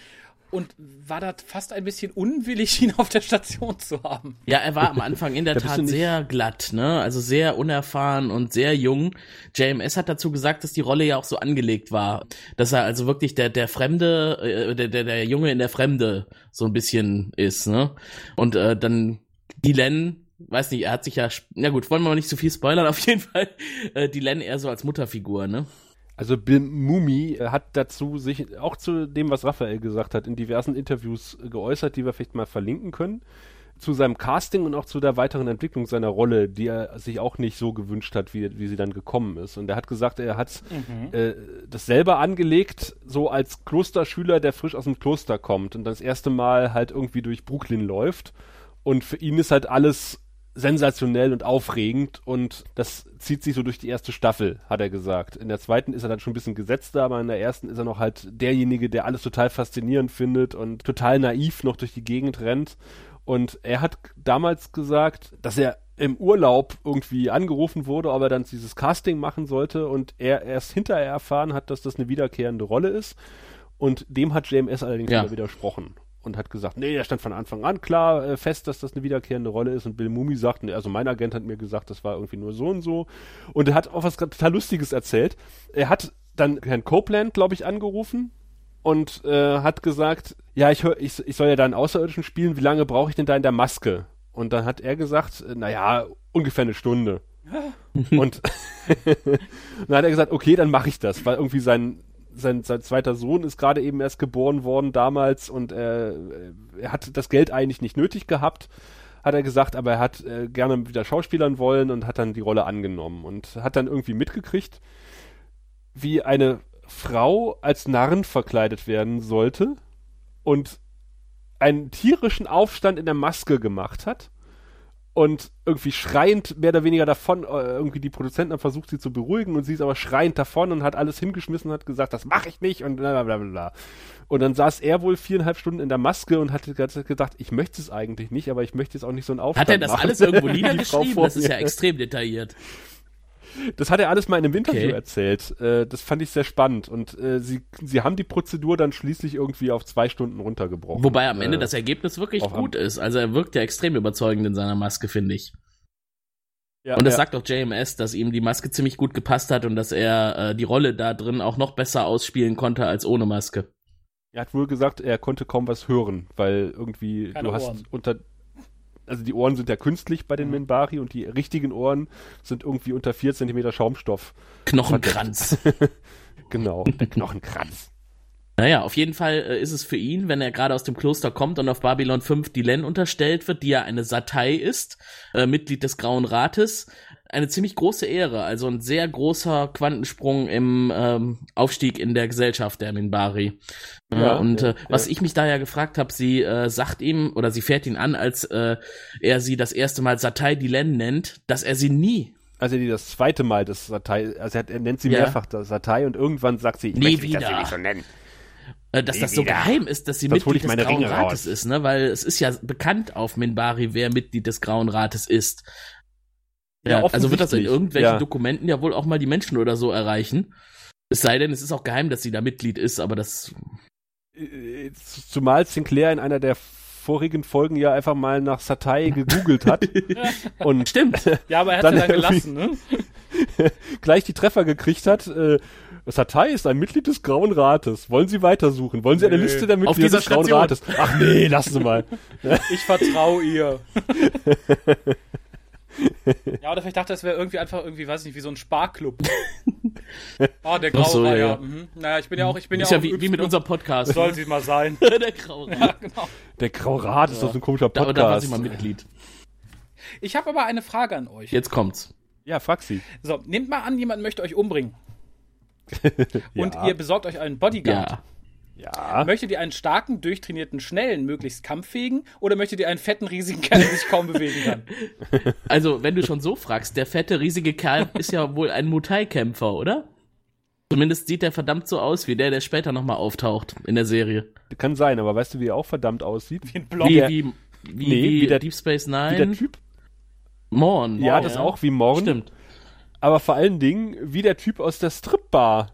Und war da fast ein bisschen unwillig, ihn auf der Station zu haben. Ja, er war am Anfang in der Tat sehr glatt, ne? Also sehr unerfahren und sehr jung. JMS hat dazu gesagt, dass die Rolle ja auch so angelegt war, dass er also wirklich der der Fremde, äh, der, der der Junge in der Fremde so ein bisschen ist, ne? Und äh, dann Dylan, weiß nicht, er hat sich ja, na gut, wollen wir mal nicht zu viel spoilern, auf jeden Fall, äh, Dylan eher so als Mutterfigur, ne? Also Bill Mumi äh, hat dazu sich auch zu dem, was Raphael gesagt hat, in diversen Interviews geäußert, die wir vielleicht mal verlinken können zu seinem Casting und auch zu der weiteren Entwicklung seiner Rolle, die er sich auch nicht so gewünscht hat, wie, wie sie dann gekommen ist. Und er hat gesagt, er hat mhm. äh, das selber angelegt, so als Klosterschüler, der frisch aus dem Kloster kommt und das erste Mal halt irgendwie durch Brooklyn läuft. Und für ihn ist halt alles sensationell und aufregend und das zieht sich so durch die erste Staffel, hat er gesagt. In der zweiten ist er dann schon ein bisschen gesetzter, aber in der ersten ist er noch halt derjenige, der alles total faszinierend findet und total naiv noch durch die Gegend rennt und er hat damals gesagt, dass er im Urlaub irgendwie angerufen wurde, ob er dann dieses Casting machen sollte und er erst hinterher erfahren hat, dass das eine wiederkehrende Rolle ist. Und dem hat JMS allerdings ja. wieder widersprochen und hat gesagt, nee, er stand von Anfang an klar äh, fest, dass das eine wiederkehrende Rolle ist. Und Bill Mumi sagt, nee, also mein Agent hat mir gesagt, das war irgendwie nur so und so. Und er hat auch was total Lustiges erzählt. Er hat dann Herrn Copeland, glaube ich, angerufen, und äh, hat gesagt, ja, ich, hör, ich, ich soll ja da einen Außerirdischen spielen, wie lange brauche ich denn da in der Maske? Und dann hat er gesagt, äh, naja, ungefähr eine Stunde. und dann hat er gesagt, okay, dann mache ich das, weil irgendwie sein, sein, sein zweiter Sohn ist gerade eben erst geboren worden damals und äh, er hat das Geld eigentlich nicht nötig gehabt, hat er gesagt, aber er hat äh, gerne wieder Schauspielern wollen und hat dann die Rolle angenommen und hat dann irgendwie mitgekriegt, wie eine Frau als Narren verkleidet werden sollte und einen tierischen Aufstand in der Maske gemacht hat und irgendwie schreiend mehr oder weniger davon, äh, irgendwie die Produzenten haben versucht, sie zu beruhigen und sie ist aber schreiend davon und hat alles hingeschmissen und hat gesagt, das mache ich nicht und bla bla bla bla. Und dann saß er wohl viereinhalb Stunden in der Maske und hat gedacht, ich möchte es eigentlich nicht, aber ich möchte jetzt auch nicht so einen Aufstand. Hat er das machen. alles irgendwo niedergeschrieben? Das ist ja extrem detailliert. Das hat er alles mal in einem Interview okay. erzählt. Äh, das fand ich sehr spannend. Und äh, sie, sie haben die Prozedur dann schließlich irgendwie auf zwei Stunden runtergebrochen. Wobei am Ende äh, das Ergebnis wirklich gut ist. Also er wirkt ja extrem überzeugend in seiner Maske, finde ich. Ja, und das ja. sagt auch JMS, dass ihm die Maske ziemlich gut gepasst hat und dass er äh, die Rolle da drin auch noch besser ausspielen konnte als ohne Maske. Er hat wohl gesagt, er konnte kaum was hören, weil irgendwie Keine du hast Ohren. unter also die Ohren sind ja künstlich bei den mhm. Minbari und die richtigen Ohren sind irgendwie unter 4 cm Schaumstoff. Knochenkranz. genau, der Knochenkranz. Naja, auf jeden Fall äh, ist es für ihn, wenn er gerade aus dem Kloster kommt und auf Babylon 5 Dylan unterstellt wird, die ja eine Satei ist, äh, Mitglied des Grauen Rates, eine ziemlich große Ehre, also ein sehr großer Quantensprung im ähm, Aufstieg in der Gesellschaft der Minbari. Ja, und ja, äh, was ja. ich mich da ja gefragt habe, sie äh, sagt ihm oder sie fährt ihn an, als äh, er sie das erste Mal Satai Dilen nennt, dass er sie nie also die das zweite Mal das Satei, also er, nennt sie ja. mehrfach das Satei und irgendwann sagt sie, ich nie möchte wieder. das nicht so nennen. Äh, dass Nie das so wieder. geheim ist, dass sie das Mitglied des Grauen Rates ist, ne? Weil es ist ja bekannt auf Minbari, wer Mitglied des Grauen Rates ist. Ja, also wird das in irgendwelchen ja. Dokumenten ja wohl auch mal die Menschen oder so erreichen. Es sei denn, es ist auch geheim, dass sie da Mitglied ist, aber das. Äh, zumal Sinclair in einer der vorigen Folgen ja einfach mal nach Satai gegoogelt hat. und Stimmt. Ja, aber er hat dann, dann gelassen, ne? gleich die Treffer gekriegt hat. Äh, Satai ist ein Mitglied des Grauen Rates. Wollen Sie weitersuchen? Wollen Sie eine Liste der Mitglieder des Grauen Rates? Ach nee, lassen Sie mal. ich vertraue ihr. Ja, oder vielleicht dachte es wäre irgendwie einfach irgendwie, weiß ich nicht, wie so ein Sparklub. Ah, oh, der graue so, ja. ja. Mhm. Naja, ich bin ja auch, ich bin ist ja, ja wie, wie, mit unserem Podcast. Soll sie mal sein. der graue Rat. Ja, genau. Der graue Rat ist ja. doch so ein komischer Podcast. Da, da war sie mal Mitglied. Ich habe aber eine Frage an euch. Jetzt kommt's. Ja, frag sie. So, nehmt mal an, jemand möchte euch umbringen. Und ihr besorgt euch einen Bodyguard. Ja. Ja. Möchtet ihr einen starken, durchtrainierten, schnellen, möglichst kampffähigen oder möchtet ihr einen fetten, riesigen Kerl, der sich kaum bewegen kann? Also, wenn du schon so fragst, der fette, riesige Kerl ist ja wohl ein Mutai-Kämpfer, oder? Zumindest sieht er verdammt so aus wie der, der später nochmal auftaucht in der Serie. Kann sein, aber weißt du, wie er auch verdammt aussieht? Wie ein Blob. Wie, der- wie, wie, Nee, wie, wie der- Deep Space Wie Nine. der Typ. Morn. Ja, das auch wie Morn. Stimmt. Aber vor allen Dingen wie der Typ aus der Stripbar,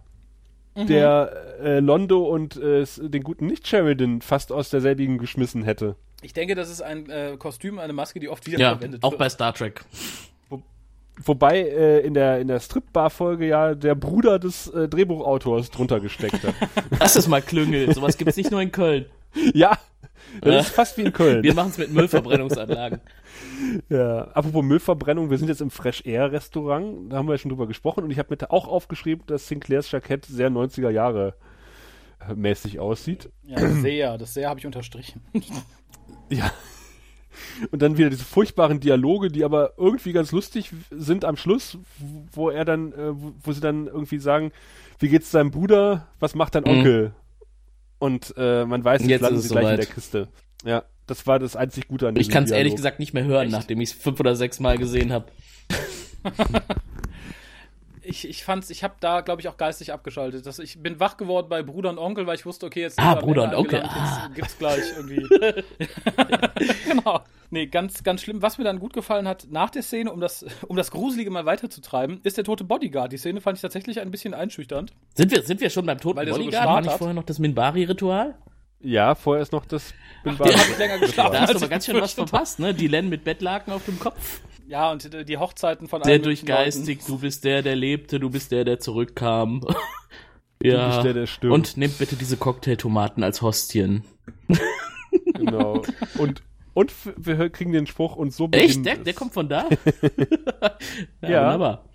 der äh, Londo und äh, den guten Nicht-Sheridan fast aus derselbigen geschmissen hätte. Ich denke, das ist ein äh, Kostüm, eine Maske, die oft Ja, wiederverwendet auch wird. bei Star Trek. Wobei äh, in der, in der Stripbar-Folge ja der Bruder des äh, Drehbuchautors drunter gesteckt hat. Das ist mal Klüngel. Sowas gibt's nicht nur in Köln. ja, das Ja. ist fast wie in Köln. Wir machen's mit Müllverbrennungsanlagen. Ja, apropos Müllverbrennung, wir sind jetzt im Fresh Air Restaurant, da haben wir ja schon drüber gesprochen und ich habe mir auch aufgeschrieben, dass Sinclairs Jackett sehr 90er Jahre äh, mäßig aussieht. Ja, sehr. Das sehr habe ich unterstrichen. Ja. Und dann wieder diese furchtbaren Dialoge, die aber irgendwie ganz lustig sind am Schluss, wo er dann, äh, wo, sie dann irgendwie sagen, wie geht's deinem Bruder, was macht dein Mhm. Und äh, man weiß, jetzt Jetzt landen sie es gleich in soweit. der Kiste. Ja, das war das einzig Gute an Ich diesem kann's ehrlich gesagt nicht mehr hören, Echt? nachdem ich's fünf oder sechs Mal gesehen habe. Ich, ich fand's, ich habe da, glaube ich, auch geistig abgeschaltet. Das, ich bin wach geworden bei Bruder und Onkel, weil ich wusste, okay, jetzt Ah, Bruder und Onkel, ah. Jetzt gibt's gleich irgendwie. genau. Nee, ganz, ganz schlimm. Was mir dann gut gefallen hat nach der Szene, um das, um das Gruselige mal weiterzutreiben, ist der tote Bodyguard. Die Szene fand ich tatsächlich ein bisschen einschüchternd. Sind wir, sind wir schon beim toten Weil der so Bodyguard? War nicht vorher noch das Minbari-Ritual? Ja, vorher ist noch das Da habe ich länger geschlafen. Da hast du aber ganz schön was verpasst, ne? Die Len mit Bettlaken auf dem Kopf. Ja, und die Hochzeiten von Sehr allen möglichen durchgeistig, du bist der, der lebte, du bist der, der zurückkam. ja. bist der, der stirbt. Und nehmt bitte diese Cocktailtomaten als Hostien. Genau. Und, und wir kriegen den Spruch und so Echt? Der, der kommt von da? ja, Ja. wunderbar.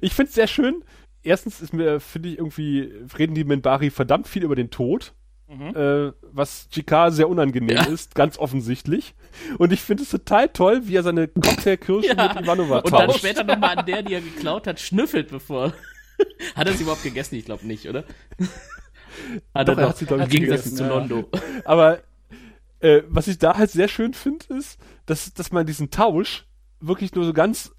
Ich find's sehr schön. Erstens ist mir, finde ich, irgendwie, reden die Minbari verdammt viel über den Tod. Äh, was Chikar sehr unangenehm Ja. ist, ganz offensichtlich. Und ich finde es total toll, wie er seine Cocktailkirsche Ja. mit Ivanova Und dann tauscht. später nochmal an der, die er geklaut hat, schnüffelt bevor. hat er sie überhaupt gegessen? Ich glaube nicht, oder? Hat Doch, er doch. hat sie, glaub ich, gegessen, zu ja. Londo. Aber äh, was ich da halt sehr schön finde, ist, dass, dass man diesen Tausch wirklich nur so ganz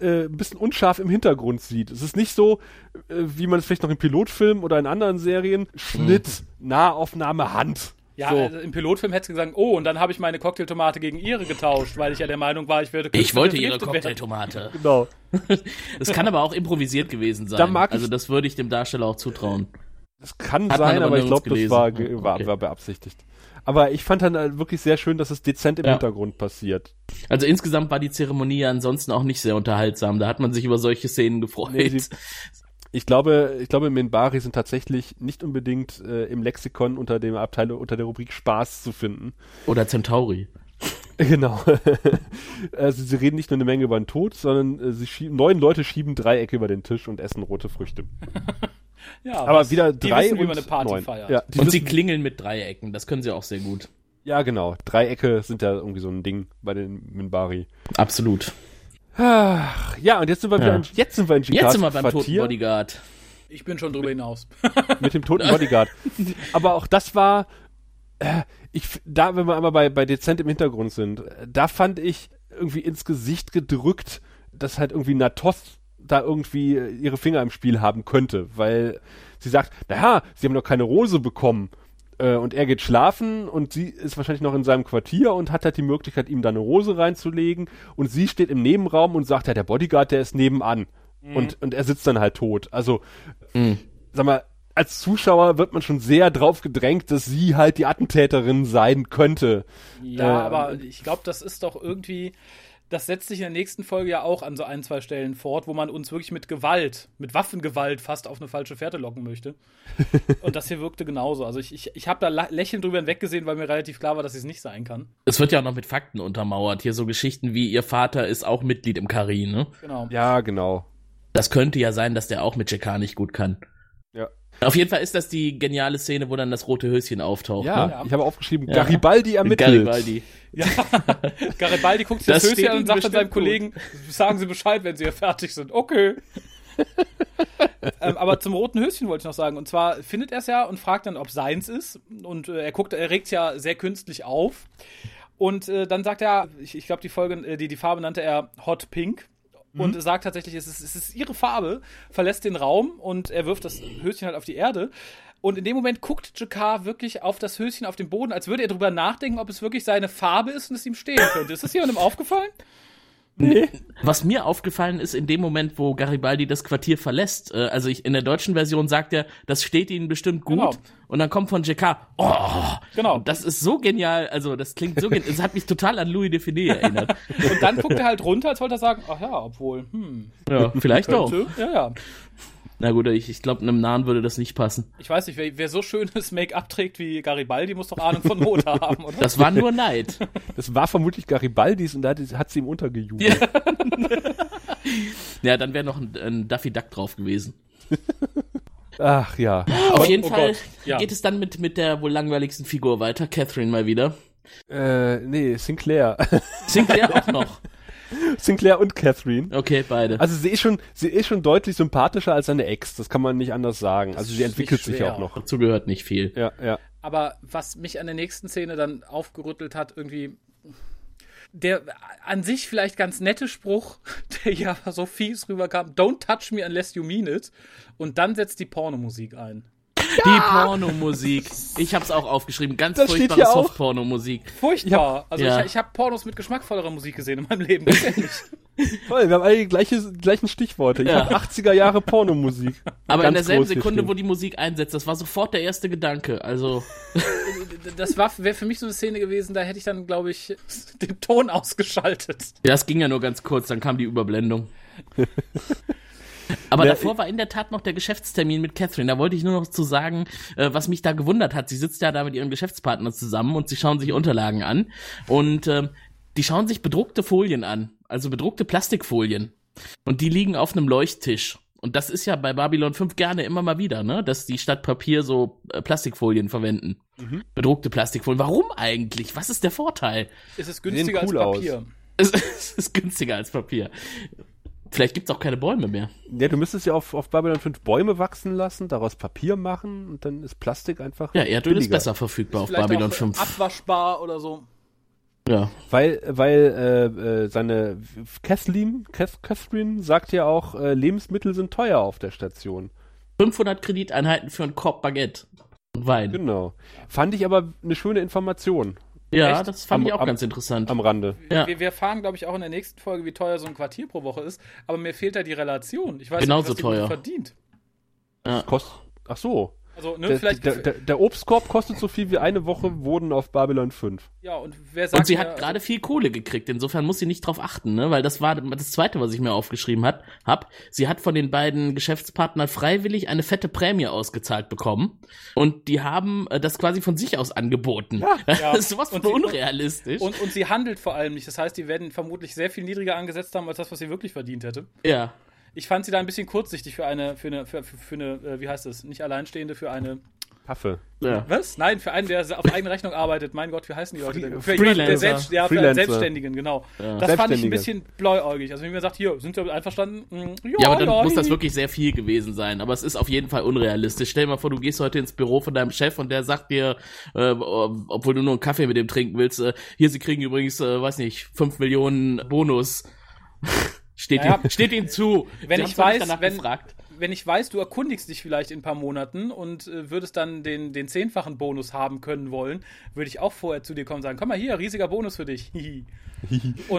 äh, ein bisschen unscharf im Hintergrund sieht. Es ist nicht so, äh, wie man es vielleicht noch im Pilotfilm oder in anderen Serien, Schnitt, Nahaufnahme, Hand. Ja, so. also im Pilotfilm hätte sie gesagt, oh, und dann habe ich meine Cocktailtomate gegen ihre getauscht, weil ich ja der Meinung war, ich werde Ich wollte ihre. Cocktailtomate. Genau. Das kann aber auch improvisiert gewesen sein. Da mag also das würde ich dem Darsteller auch zutrauen. Das kann Hat sein, aber ich glaube, das war, war, okay. war beabsichtigt. Aber ich fand dann halt wirklich sehr schön, dass es dezent im Ja. Hintergrund passiert. Also insgesamt war die Zeremonie ja ansonsten auch nicht sehr unterhaltsam. Da hat man sich über solche Szenen gefreut. Nee, sie- Ich glaube, ich glaube, Minbari sind tatsächlich nicht unbedingt äh, im Lexikon unter dem Abteil unter der Rubrik Spaß zu finden. Oder Centauri. Genau. also sie reden nicht nur eine Menge über den Tod, sondern äh, sie schieben, neun Leute schieben Dreiecke über den Tisch und essen rote Früchte. Ja, Aber was- wieder die drei wissen, wie und man eine Party neun. feiert. Ja, die Und sie wissen- klingeln mit Dreiecken. Das können sie auch sehr gut. ja, genau. Dreiecke sind ja irgendwie so ein Ding bei den Minbari. Absolut. Ach, ja, und jetzt sind wir wieder Ja. in, jetzt sind wir in Jetzt Chikas sind wir beim toten Quartier Bodyguard. Ich bin schon drüber hinaus. mit dem toten Bodyguard. Aber auch das war, äh, ich, da, wenn wir einmal bei, bei dezent im Hintergrund sind, da fand ich irgendwie ins Gesicht gedrückt, dass halt irgendwie Natos da irgendwie äh, ihre Finger im Spiel haben könnte, weil sie sagt, naja, sie haben noch keine Rose bekommen. Äh, und er geht schlafen und sie ist wahrscheinlich noch in seinem Quartier und hat halt die Möglichkeit, ihm da eine Rose reinzulegen. Und sie steht im Nebenraum und sagt, ja, der Bodyguard, der ist nebenan. Und, und er sitzt dann halt tot. Also, sag mal, als Zuschauer wird man schon sehr drauf gedrängt, dass sie halt die Attentäterin sein könnte. Ja, Äh, aber ich glaube, das ist doch irgendwie. Das setzt sich in der nächsten Folge ja auch an so ein, zwei Stellen fort, wo man uns wirklich mit Gewalt, mit Waffengewalt fast auf eine falsche Fährte locken möchte. Und das hier wirkte genauso. Also ich, ich, ich habe da lächelnd drüber hinweggesehen, weil mir relativ klar war, dass es nicht sein kann. Es wird ja auch noch mit Fakten untermauert. Hier so Geschichten wie ihr Vater ist auch Mitglied im Kari, ne? Genau. Ja, genau. Das könnte ja sein, dass der auch mit Jakar nicht gut kann. Ja. Auf jeden Fall ist das die geniale Szene, wo dann das rote Höschen auftaucht. Ja, ne? Ich habe aufgeschrieben, Ja. Garibaldi Mit ermittelt. Garibaldi. Ja. Garibaldi guckt sich Das das, Höschen an und sagt dann seinem Kollegen, sagen Sie Bescheid, wenn Sie hier fertig sind. Okay. ähm, aber zum roten Höschen wollte ich noch sagen. Und zwar findet er es ja und fragt dann, ob seins ist. Und äh, er guckt, er regt ja sehr künstlich auf. Und äh, dann sagt er, ich, ich glaube, die Folge, äh, die, die Farbe nannte er Hot Pink. Und sagt tatsächlich, es ist, es ist ihre Farbe, verlässt den Raum und er wirft das Höschen halt auf die Erde. Und in dem Moment guckt Jakar wirklich auf das Höschen auf dem Boden, als würde er drüber nachdenken, ob es wirklich seine Farbe ist und es ihm stehen könnte. Ist das jemandem aufgefallen? Was mir aufgefallen ist in dem Moment, wo Garibaldi das Quartier verlässt, äh, also ich, in der deutschen Version sagt er, das steht ihnen bestimmt gut. Genau. Und dann kommt von JK, oh, Genau. das ist so genial, also das klingt so genial, es hat mich total an Louis Define erinnert. Und dann guckt er halt runter, als wollte er sagen, ach ja, obwohl, hm, Ja, vielleicht doch. Ja, ja. Na gut, ich, ich glaube, einem Nahen würde das nicht passen. Ich weiß nicht, wer, wer so schönes Make-up trägt wie Garibaldi, muss doch Ahnung von Mode haben, oder? Das war nur Neid. Das war vermutlich Garibaldis und da hat, hat sie ihm untergejubelt. Ja. ja, dann wäre noch ein, ein Daffy Duck drauf gewesen. Ach ja. Auf jeden oh Fall Gott, ja. geht es dann mit, mit der wohl langweiligsten Figur weiter, Catherine mal wieder. Äh, nee, Sinclair. Sinclair auch noch. Sinclair und Catherine. Okay, beide. Also sie ist schon, sie ist schon deutlich sympathischer als seine Ex, das kann man nicht anders sagen. Also sie entwickelt sich auch noch. Dazu gehört nicht viel. Ja, ja. Aber was mich an der nächsten Szene dann aufgerüttelt hat, irgendwie der an sich vielleicht ganz nette Spruch, der ja so fies rüberkam, don't touch me unless you mean it. Und dann setzt die Pornomusik ein. Die Pornomusik. Ich hab's auch aufgeschrieben. Ganz Das furchtbare. Soft-Pornomusik. Furchtbar. also ja. ich, ich habe Pornos mit geschmackvollerer Musik gesehen in meinem Leben. Toll, wir haben alle die gleiche, gleichen Stichworte. Ich Ja. habe 80er Jahre Pornomusik. Aber in Ganz derselben groß hier Sekunde, stehen. wo die Musik einsetzt, das war sofort der erste Gedanke. Also, Das war wäre für mich so eine Szene gewesen, da hätte ich dann, glaube ich, den Ton ausgeschaltet. ja, das ging ja nur ganz kurz, dann kam die Überblendung. Aber Ja, davor war in der Tat noch der Geschäftstermin mit Catherine. Da wollte ich nur noch zu sagen, äh, was mich da gewundert hat. Sie sitzt ja da mit ihrem Geschäftspartner zusammen und sie schauen sich Unterlagen an. Und ähm, die schauen sich bedruckte Folien an, also bedruckte Plastikfolien. Und die liegen auf einem Leuchttisch. Und das ist ja bei Babylon 5 gerne immer mal wieder, ne? Dass die statt Papier so äh, Plastikfolien verwenden. Bedruckte Plastikfolien. Warum eigentlich? Was ist der Vorteil? Es ist günstiger cool als. Papier. Es, es ist günstiger als Papier. Vielleicht gibt's auch keine Bäume mehr. Ja, du müsstest ja auf, auf Babylon 5 Bäume wachsen lassen, daraus Papier machen und dann ist Plastik einfach Ja, Erdöl ist billiger. besser verfügbar auf Vielleicht Babylon auch 5. abwaschbar oder so. Ja. Weil, weil äh, äh, seine Kathleen, Kath, Catherine sagt ja auch, äh, Lebensmittel sind teuer auf der Station. 500 Krediteinheiten für ein Korb Baguette und Wein. Genau. Fand ich aber eine schöne Information Ja, Echt? das fand Am- ich auch am- ganz interessant. am Rande. Ja. Wir, wir erfahren, glaube ich, auch in der nächsten Folge, wie teuer so ein Quartier pro Woche ist. Aber mir fehlt da die Relation. Ich weiß Genauso nicht, was teuer. verdient. Kost Ach so. Also, ne, Der, vielleicht. der, der, der Obstkorb kostet so viel wie eine Woche Wohnen auf Babylon 5. ja, und wer sagt Und sie hat gerade viel Kohle gekriegt, insofern muss sie nicht drauf achten, ne? Weil das war das zweite, was ich mir aufgeschrieben hat, hab. Sie hat von den beiden Geschäftspartnern freiwillig eine fette Prämie ausgezahlt bekommen. Und die haben äh, das quasi von sich aus angeboten. Ja. das ist sowas von Und unrealistisch. Und, und sie handelt vor allem nicht. Das heißt, die werden vermutlich sehr viel niedriger angesetzt haben, als das, was sie wirklich verdient hätte. ja. Ich fand sie da ein bisschen kurzsichtig für eine, für eine, für, für, für eine, äh, wie heißt das? Nicht alleinstehende, für eine. Paffe. ja. Was? Nein, für einen, der auf eigene Rechnung arbeitet. Mein Gott, wie heißen die Leute denn? Für Freelancer. jemanden, der selbst, ja, für einen Freelancer. Selbstständigen, genau. Das fand ich ein bisschen bläuäugig. Also wenn mir sagt, hier, sind wir einverstanden? Mm, Ja, aber dann muss das wirklich sehr viel gewesen sein. Aber es ist auf jeden Fall unrealistisch. Stell dir mal vor, du gehst heute ins Büro von deinem Chef und der sagt dir, äh, obwohl du nur einen Kaffee mit dem trinken willst, äh, hier, sie kriegen übrigens, äh, weiß nicht, 5 Millionen Bonus. Steht, Naja. ihm, steht ihnen zu. Wenn ich weiß, danach wenn- gefragt. wenn ich weiß, du erkundigst dich vielleicht in ein paar Monaten und äh, würdest dann den, den zehnfachen Bonus haben können wollen, würde ich auch vorher zu dir kommen und sagen, komm mal hier, riesiger Bonus für dich.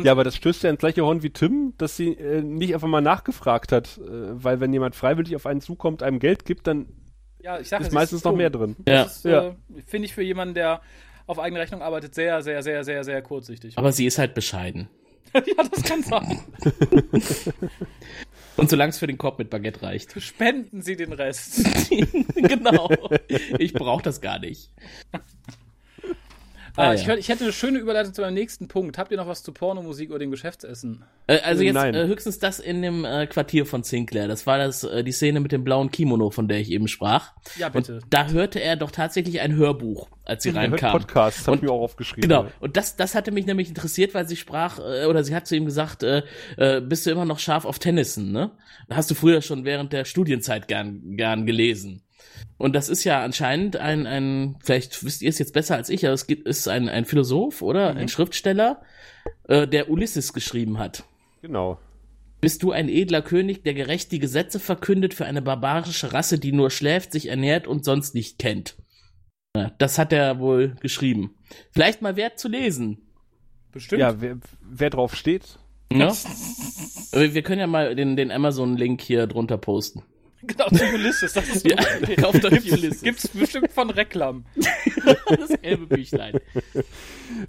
Ja, aber das stößt ja ins gleiche Horn wie Tim, dass sie äh, nicht einfach mal nachgefragt hat, äh, weil wenn jemand freiwillig auf einen zukommt, einem Geld gibt, dann ja, ich sag, ist meistens noch dumm. mehr drin. Ja. Das ist, Ja. äh, finde ich für jemanden, der auf eigene Rechnung arbeitet, sehr, sehr, sehr, sehr, sehr kurzsichtig. Aber sie ist halt bescheiden. ja, das kann sein. Und solange es für den Korb mit Baguette reicht. Spenden Sie den Rest. genau. Ich brauche das gar nicht. Ah, Ah, ich, ja. hör- ich hätte eine schöne Überleitung zu meinem nächsten Punkt. Habt ihr noch was zu Pornomusik oder dem Geschäftsessen? Äh, also jetzt Nein. äh, höchstens das in dem äh, Quartier von Sinclair. Das war das äh, die Szene mit dem blauen Kimono, von der ich eben sprach. Ja, bitte. Und da hörte er doch tatsächlich ein Hörbuch, als sie hört reinkam. Podcast, das hab ich mir auch aufgeschrieben. Genau. Und das, das hatte mich nämlich interessiert, weil sie sprach, äh, oder sie hat zu ihm gesagt, äh, äh, bist du immer noch scharf auf Tennyson, ne? Hast du früher schon während der Studienzeit gern, gern gelesen. Und das ist ja anscheinend ein, ein, vielleicht wisst ihr es jetzt besser als ich, aber es gibt, ist ein, ein Philosoph oder Mhm. ein Schriftsteller, äh, der Ulysses geschrieben hat. Genau. Bist du ein edler König, der gerecht die Gesetze verkündet für eine barbarische Rasse, die nur schläft, sich ernährt und sonst nicht kennt? Ja, das hat er wohl geschrieben. Vielleicht mal wert zu lesen. Bestimmt. Ja, wer, wer drauf steht. Ja? Aber Wir können ja mal den, den Amazon-Link hier drunter posten. Genau, zu Ulysses. Das ist Ja, kauft euch Gibt's, Ulysses. gibt's bestimmt von Reklam. Das gelbe Büchlein.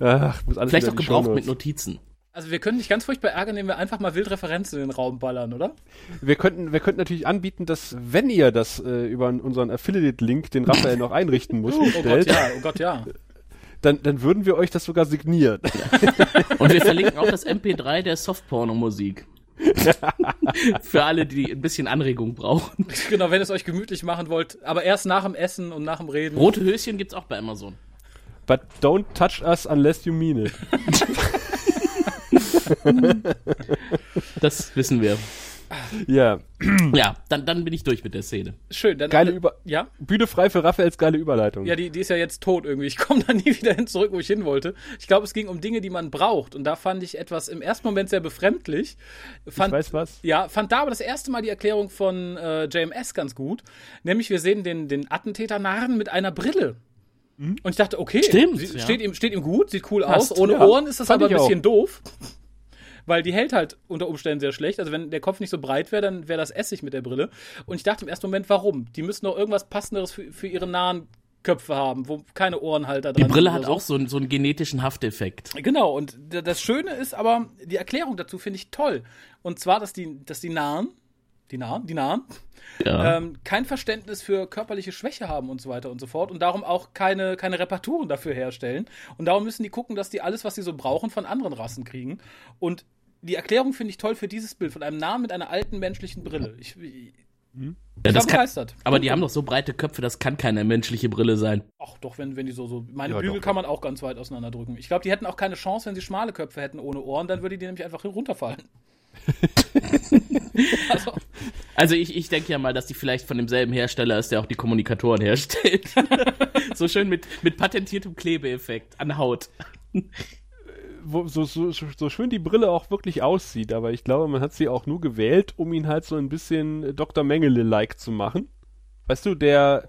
Ach, muss alles Vielleicht auch die gebraucht mit Notizen. Also wir können dich ganz furchtbar ärgern, indem wir einfach mal wild Referenzen in den Raum ballern, oder? Wir könnten, wir könnten natürlich anbieten, dass, wenn ihr das äh, über unseren Affiliate-Link, den Raphael noch einrichten muss, Oh Gott, bestellt, ja, oh Gott, ja. dann, dann würden wir euch das sogar signieren. Und wir verlinken auch das MP3 der Softporno-Musik. Für alle, die ein bisschen Anregung brauchen. Genau, wenn ihr es euch gemütlich machen wollt, aber erst nach dem Essen und nach dem Reden. Rote Höschen gibt's auch bei Amazon. But don't touch us unless you mean it. Das wissen wir. Ja, Ja, dann, dann bin ich durch mit der Szene. Schön, dann geile Über Ja? Bühne frei für Raphaels geile Überleitung. Ja, die, die ist ja jetzt tot irgendwie. Ich komme da nie wieder hin zurück, wo ich hin wollte. Ich glaube, es ging um Dinge, die man braucht. Und da fand ich etwas im ersten Moment sehr befremdlich. Fand, ich weiß was. Ja, fand da aber das erste Mal die Erklärung von äh, JMS ganz gut. Nämlich, wir sehen den, den Attentäter Narren mit einer Brille. Und ich dachte, okay, Stimmt, sie, ja. steht, ihm, steht ihm gut, sieht cool Passt, aus. Ohne ja. Ohren ist das Fand aber ein ich auch. bisschen doof. Weil die hält halt unter Umständen sehr schlecht. Also wenn der Kopf nicht so breit wäre, dann wäre das Essig mit der Brille. Und ich dachte im ersten Moment, warum? Die müssen doch irgendwas Passenderes für, für ihre nahen Köpfe haben, wo keine Ohrenhalter Die dran Brille sind hat so. auch so, einen- so einen genetischen Hafteffekt. Genau, und das Schöne ist aber, die Erklärung dazu finde ich toll. Und zwar, dass die, dass die Nahen, die Nahen, die Nahen, Ja. ähm, kein Verständnis für körperliche Schwäche haben und so weiter und so fort und darum auch keine, keine Reparaturen dafür herstellen. Und darum müssen die gucken, dass die alles, was sie so brauchen, von anderen Rassen kriegen. Und die Erklärung finde ich toll für dieses Bild von einem Nahen mit einer alten menschlichen Brille. Ich, ich, ja, ich kann, begeistert. aber die haben doch so breite Köpfe, das kann keine menschliche Brille sein. Ach doch, wenn, wenn die so, so. Meine Ja, Bügel doch, kann man auch ganz weit auseinanderdrücken. Ich glaube, die hätten auch keine Chance, wenn sie schmale Köpfe hätten ohne Ohren, dann würde die nämlich einfach runterfallen. also, Also ich, ich denke ja mal, dass die vielleicht von demselben Hersteller ist, der auch die Kommunikatoren herstellt. so schön mit, mit patentiertem Klebeeffekt an Haut. Wo, so, so, so schön die Brille auch wirklich aussieht, aber ich glaube, man hat sie auch nur gewählt, um ihn halt so ein bisschen Dr. Mengele-like zu machen. Weißt du, der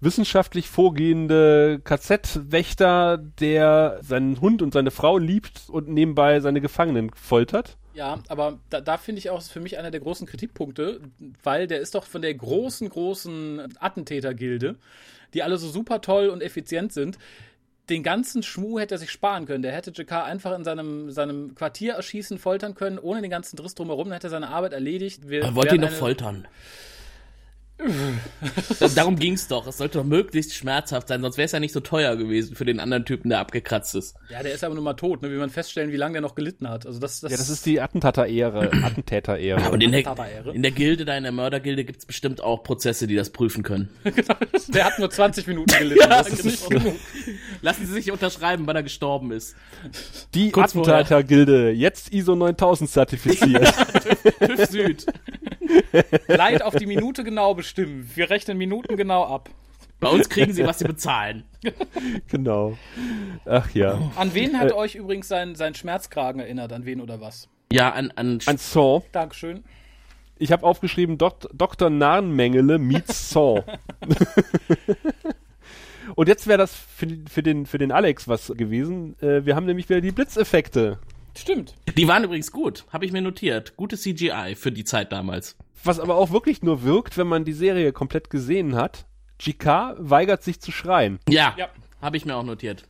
wissenschaftlich vorgehende KZ-Wächter, der seinen Hund und seine Frau liebt und nebenbei seine Gefangenen foltert. ja, aber da, da finde ich auch für mich einer der großen Kritikpunkte, weil der ist doch von der großen, großen Attentätergilde, die alle so super toll und effizient sind. Den ganzen Schmuh hätte er sich sparen können. Der hätte JK einfach in seinem, seinem Quartier erschießen, foltern können, ohne den ganzen Driss drumherum. Dann hätte er seine Arbeit erledigt. Wir Er wollte ihn eine- foltern. Darum ging's doch. Es sollte doch möglichst schmerzhaft sein, sonst wäre es ja nicht so teuer gewesen für den anderen Typen, der abgekratzt ist. Ja, der ist aber nur mal tot, ne? wie man feststellen, wie lange der noch gelitten hat. Also das, das, Ja, das ist die Attentater-Ehre. Attentater-Ehre. Aber in der, in der Gilde, da in der Mördergilde, gibt's bestimmt auch Prozesse, die das prüfen können. der hat nur 20 Minuten gelitten. Ja, das ist genau. nicht genug. Lassen Sie sich unterschreiben, wann er gestorben ist. die. Attentater-Gilde, jetzt ISO 9000 zertifiziert. TÜV Süd. Leid auf die Minute genau bestimmen. Wir rechnen Minuten genau ab. Bei uns kriegen Sie, was Sie bezahlen. genau. Ach ja. An wen hat euch übrigens sein, sein Schmerzkragen erinnert? An wen oder was? Ja, an, an, Ein Saw. Dankeschön. Ich habe aufgeschrieben, Dok Dr. Narrenmengele meets Saw. Und jetzt wäre das für, für, den, für den Alex was gewesen. Äh, wir haben nämlich wieder die Blitzeffekte. Stimmt. die waren übrigens gut, habe ich mir notiert. Gute CGI für die Zeit damals. Was aber auch wirklich nur wirkt, wenn man die Serie komplett gesehen hat. GK weigert sich zu schreien. Ja, Ja. habe ich mir auch notiert.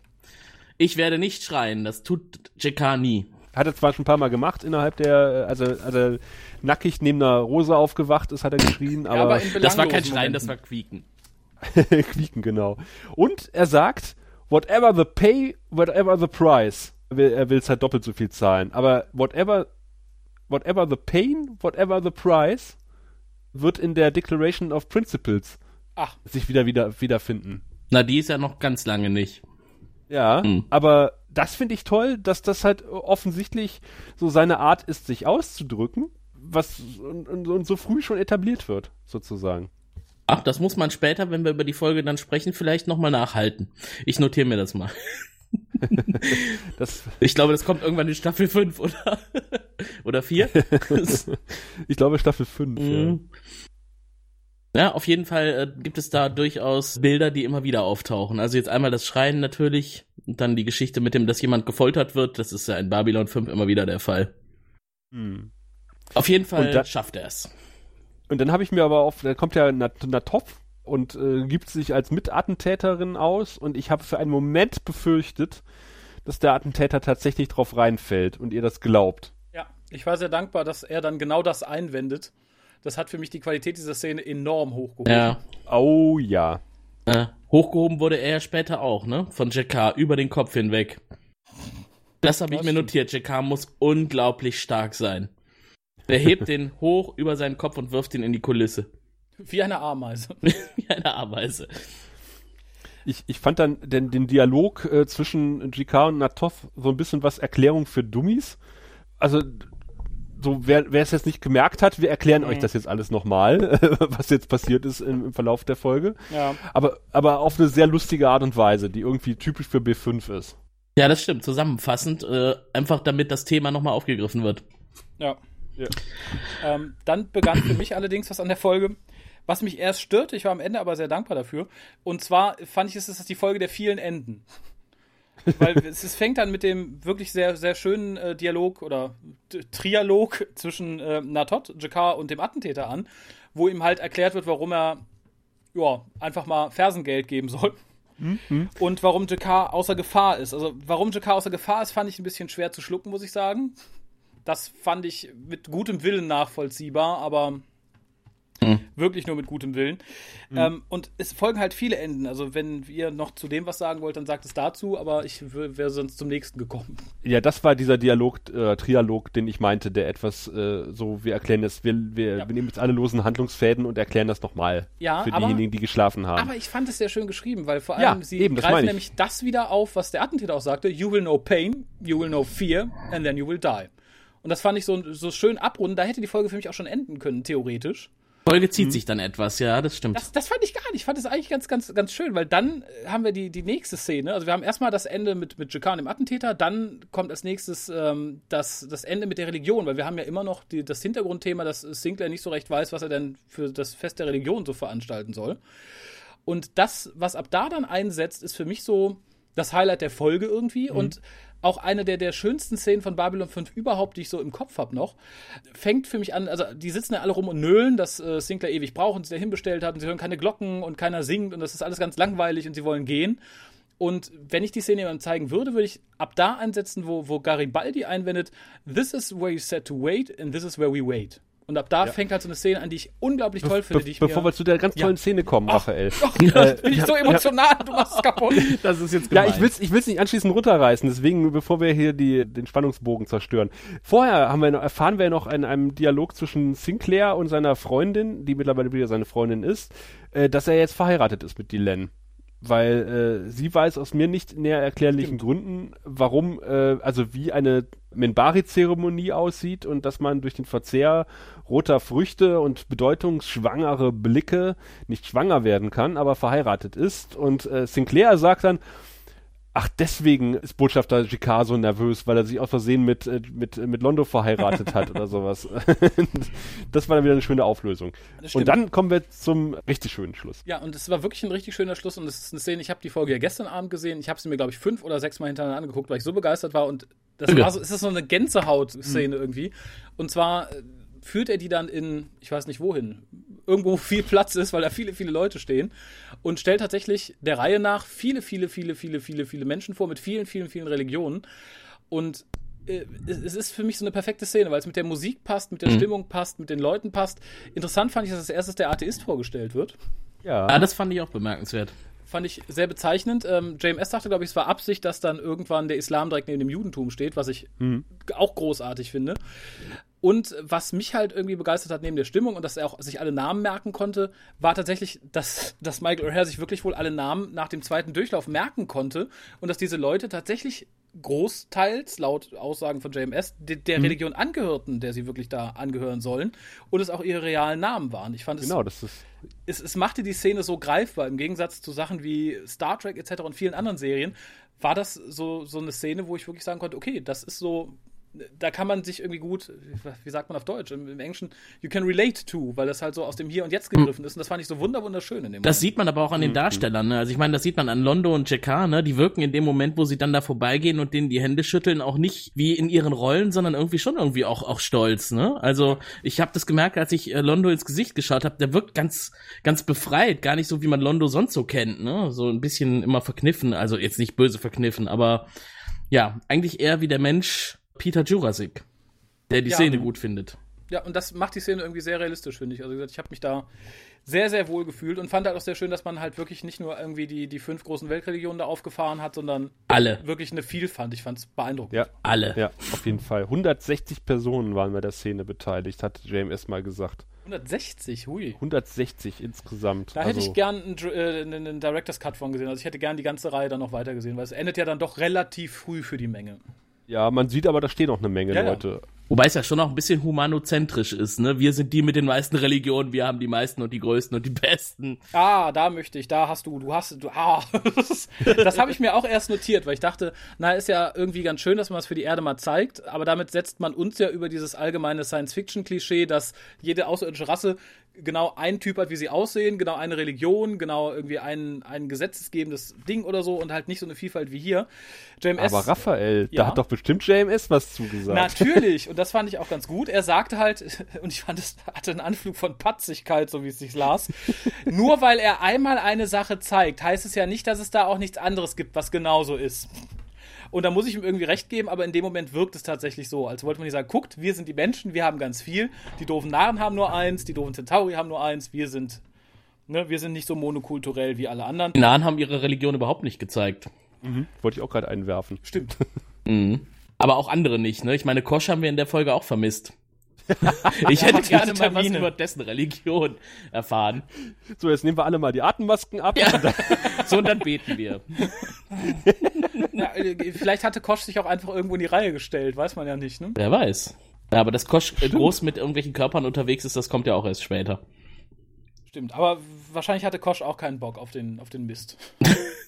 Ich werde nicht schreien, das tut JK nie. Hat er zwar schon ein paar Mal gemacht innerhalb der, also, also nackig neben einer Rose aufgewacht ist, hat er geschrien, Ja, aber, aber in Das war kein Schreien, das war. Quieken. quieken, genau. Und er sagt, whatever the pay, whatever the price. Er will, er will halt doppelt so viel zahlen. Aber whatever, whatever the pain, whatever the price, wird in der Declaration of Principles Ach, sich wieder, wieder, wiederfinden. Na, die ist ja noch ganz lange nicht. Ja, Hm. aber das finde ich toll, dass das halt offensichtlich so seine Art ist, sich auszudrücken, was und, und, und so früh schon etabliert wird, sozusagen. Ach, das muss man später, wenn wir über die Folge dann sprechen, vielleicht nochmal nachhalten. Ich notiere mir das mal. Das, Ich glaube, das kommt irgendwann in Staffel 5, oder? oder 4? ich glaube Staffel 5. Ja. Mhm. Ja, auf jeden Fall äh, gibt es da durchaus Bilder, die immer wieder auftauchen. Also jetzt einmal das Schreien natürlich und dann die Geschichte mit dem, dass jemand gefoltert wird. Das ist ja in Babylon 5 immer wieder der Fall. Hm. Auf jeden Fall schafft er es. Und dann habe ich mir aber auf, da kommt ja Nat Natov und äh, gibt sich als Mitattentäterin aus und ich habe für einen Moment befürchtet, dass der Attentäter tatsächlich drauf reinfällt und ihr das glaubt. Ja, ich war sehr dankbar, dass er dann genau das einwendet. Das hat für mich die Qualität dieser Szene enorm hochgehoben. Ja. Oh ja. Äh, hochgehoben wurde er ja später auch, ne? Von Jakar über den Kopf hinweg. Das habe ich mir notiert. Jakar muss unglaublich stark sein. Der hebt den hoch über seinen Kopf und wirft ihn in die Kulisse. Wie eine Ameise. Wie eine Ameise. Ich, ich fand dann den, den Dialog äh, zwischen GK und Natov so ein bisschen was Erklärung für Dummies. Also so wer, wer es jetzt nicht gemerkt hat, wir erklären euch das jetzt alles nochmal, was jetzt passiert ist im, im Verlauf der Folge. Ja. Aber, aber auf eine sehr lustige Art und Weise, die irgendwie typisch für B5 ist. Ja, das stimmt. Zusammenfassend, äh, einfach damit das Thema nochmal aufgegriffen wird. Ja. Ja. Ähm, dann begann für mich allerdings was an der Folge, was mich erst störte. Ich war am Ende aber sehr dankbar dafür. Und zwar fand ich, es ist die Folge der vielen Enden. Weil es, es fängt dann mit dem wirklich sehr, sehr schönen äh, Dialog oder Trialog zwischen äh, Natot, Jakar und dem Attentäter an, wo ihm halt erklärt wird, warum er ja, einfach mal Fersengeld geben soll. Und warum Jakar außer Gefahr ist. Also, warum Jakar außer Gefahr ist, fand ich ein bisschen schwer zu schlucken, muss ich sagen. Das fand ich mit gutem Willen nachvollziehbar, aber Hm. wirklich nur mit gutem Willen. Ähm, und es folgen halt viele Enden. Also, wenn ihr noch zu dem was sagen wollt, dann sagt es dazu, aber ich wäre sonst zum nächsten gekommen. Ja, das war dieser Dialog, äh, Trialog, den ich meinte, der etwas äh, so, wir erklären das, wir, wir, Ja. wir nehmen jetzt alle losen Handlungsfäden und erklären das nochmal Ja, für aber- diejenigen, die geschlafen haben. Aber ich fand es sehr schön geschrieben, weil vor Ja, allem sie eben, das greifen ich. nämlich das wieder auf, was der Attentäter auch sagte: You will know pain, you will know fear, and then you will die. Und das fand ich so, so schön abrunden. Da hätte die Folge für mich auch schon enden können, theoretisch. Folge zieht sich dann etwas, ja, das stimmt. Das, das fand ich gar nicht. Ich fand es eigentlich ganz, ganz, ganz schön, weil dann äh, haben wir die, die nächste Szene. Also wir haben erstmal das Ende mit, mit Jakar, dem Attentäter, dann kommt als nächstes ähm, das, das Ende mit der Religion, weil wir haben ja immer noch die, das Hintergrundthema, dass Sinclair nicht so recht weiß, was er denn für das Fest der Religion so veranstalten soll. Und das, was ab da dann einsetzt, ist für mich so das Highlight der Folge irgendwie und auch eine der, der schönsten Szenen von Babylon 5 überhaupt, die ich so im Kopf habe noch, fängt für mich an, also die sitzen ja alle rum und nölen, dass äh, Sinclair ewig braucht und sie dahin bestellt hat und sie hören keine Glocken und keiner singt und das ist alles ganz langweilig und sie wollen gehen. Und wenn ich die Szene jemandem zeigen würde, würde ich ab da einsetzen, wo, wo Garibaldi einwendet, This is where you said to wait and this is where we wait. Und ab da fängt halt so eine Szene an, die ich unglaublich toll finde, Be die ich bevor wir zu der ganz tollen Szene kommen, Raphael. Ach, bin ich so emotional, du machst es kaputt. Das ist jetzt Ja, ich will's, ich will's nicht anschließend runterreißen, deswegen, bevor wir hier die, den Spannungsbogen zerstören. Vorher haben wir noch, erfahren wir noch in einem Dialog zwischen Sinclair und seiner Freundin, die mittlerweile wieder seine Freundin ist, äh, dass er jetzt verheiratet ist mit Dylan. Weil äh, sie weiß aus mir nicht näher erklärlichen Gründen, warum, äh, also wie eine Minbari-Zeremonie aussieht und dass man durch den Verzehr roter Früchte und bedeutungsschwangere Blicke nicht schwanger werden kann, aber verheiratet ist. Und äh, Sinclair sagt dann, Ach, deswegen ist Botschafter Jicquard so nervös, weil er sich aus Versehen mit, äh, mit, mit Londo verheiratet hat oder sowas. das war dann wieder eine schöne Auflösung. Und dann kommen wir zum richtig schönen Schluss. Ja, und es war wirklich ein richtig schöner Schluss und es ist eine Szene, ich habe die Folge ja gestern Abend gesehen, ich habe sie mir, glaube ich, fünf oder sechs Mal hintereinander angeguckt, weil ich so begeistert war und das Ja. war so, es ist so eine Gänsehaut-Szene irgendwie. Und zwar äh, führt er die dann in, ich weiß nicht wohin, irgendwo wo viel Platz ist, weil da viele, viele Leute stehen und stellt tatsächlich der Reihe nach viele, viele, viele, viele, viele, viele Menschen vor mit vielen, vielen, vielen Religionen und äh, es ist für mich so eine perfekte Szene, weil es mit der Musik passt, mit der Stimmung passt, mit den Leuten passt. Interessant fand ich, dass als erstes der Atheist vorgestellt wird. Ja. Ja, das fand ich auch bemerkenswert. Fand ich sehr bezeichnend. Ähm, JMS dachte, glaube ich, es war Absicht, dass dann irgendwann der Islam direkt neben dem Judentum steht, was ich auch großartig finde. Und was mich halt irgendwie begeistert hat neben der Stimmung und dass er auch sich alle Namen merken konnte, war tatsächlich, dass, dass Michael O'Hare sich wirklich wohl alle Namen nach dem zweiten Durchlauf merken konnte und dass diese Leute tatsächlich großteils, laut Aussagen von JMS, de der Mhm. Religion angehörten, der sie wirklich da angehören sollen und es auch ihre realen Namen waren. Ich fand es, Genau, das ist. es, es machte die Szene so greifbar, im Gegensatz zu Sachen wie Star Trek etc. und vielen anderen Serien, war das so, so eine Szene, wo ich wirklich sagen konnte, okay, das ist so, da kann man sich irgendwie gut, wie sagt man auf Deutsch, im, im Englischen, you can relate to, weil das halt so aus dem Hier und Jetzt gegriffen ist und das fand ich so wunder wunderschön in dem Das Moment. sieht man aber auch an Mhm. den Darstellern. Ne? Also ich meine, das sieht man an Londo und Jakar. Ne? Die wirken in dem Moment, wo sie dann da vorbeigehen und denen die Hände schütteln, auch nicht wie in ihren Rollen, sondern irgendwie schon irgendwie auch auch stolz. Ne? Also ich habe das gemerkt, als ich äh, Londo ins Gesicht geschaut habe. Der wirkt ganz ganz befreit, gar nicht so wie man Londo sonst so kennt. Ne? So ein bisschen immer verkniffen. Also jetzt nicht böse verkniffen, aber ja, eigentlich eher wie der Mensch Peter Jurassic, der die Ja. Szene gut findet. Ja, und das macht die Szene irgendwie sehr realistisch, finde ich. Also ich habe mich da sehr, sehr wohl gefühlt und fand halt auch sehr schön, dass man halt wirklich nicht nur irgendwie die, die fünf großen Weltreligionen da aufgefahren hat, sondern Alle, wirklich eine Vielfalt. Ich fand es beeindruckend. Ja, alle. ja, auf jeden Fall. 160 Personen waren bei der Szene beteiligt, hat JMS mal gesagt. 160, hui. 160 insgesamt. Da hätte also, ich gern einen, äh, einen, einen Director's Cut von gesehen. Also ich hätte gern die ganze Reihe dann noch weiter gesehen, weil es endet ja dann doch relativ früh für die Menge. Ja, man sieht aber, da stehen noch eine Menge Ja, ja. Leute. Wobei es ja schon auch ein bisschen humanozentrisch ist, ne? Wir sind die mit den meisten Religionen, wir haben die meisten und die größten und die besten. Ah, da möchte ich, da hast du, du hast, du, ah. das habe ich mir auch erst notiert, weil ich dachte, na, ist ja irgendwie ganz schön, dass man es für die Erde mal zeigt, aber damit setzt man uns ja über dieses allgemeine Science-Fiction-Klischee, dass jede außerirdische Rasse genau einen Typ hat, wie sie aussehen, genau eine Religion, genau irgendwie ein, ein gesetzesgebendes Ding oder so und halt nicht so eine Vielfalt wie hier. JMS, Aber Raphael, Ja. da hat doch bestimmt JMS was zugesagt. Natürlich, und das fand ich auch ganz gut. Er sagte halt, und ich fand, es hatte einen Anflug von Patzigkeit, so wie es sich las. Nur weil er einmal eine Sache zeigt, heißt es ja nicht, dass es da auch nichts anderes gibt, was genauso ist. Und da muss ich ihm irgendwie recht geben, aber in dem Moment wirkt es tatsächlich so, als wollte man nicht sagen, guckt, wir sind die Menschen, wir haben ganz viel. Die doofen Narren haben nur eins, die doofen Centauri haben nur eins, wir sind, ne, wir sind nicht so monokulturell wie alle anderen. Die Nahen haben ihre Religion überhaupt nicht gezeigt. Wollte ich auch gerade einwerfen. Stimmt. Mhm. Aber auch andere nicht, ne? Ich meine, Kosch haben wir in der Folge auch vermisst. ich hätte gerne mal was über dessen Religion erfahren. So, jetzt nehmen wir alle mal die Atemmasken ab. Ja. So, und dann beten wir. Ja, äh, vielleicht hatte Kosch sich auch einfach irgendwo in die Reihe gestellt, weiß man ja nicht, ne? Wer weiß. Ja, aber dass Kosch äh, groß mit irgendwelchen Körpern unterwegs ist, das kommt ja auch erst später. Stimmt, aber wahrscheinlich hatte Kosch auch keinen Bock auf den, auf den Mist.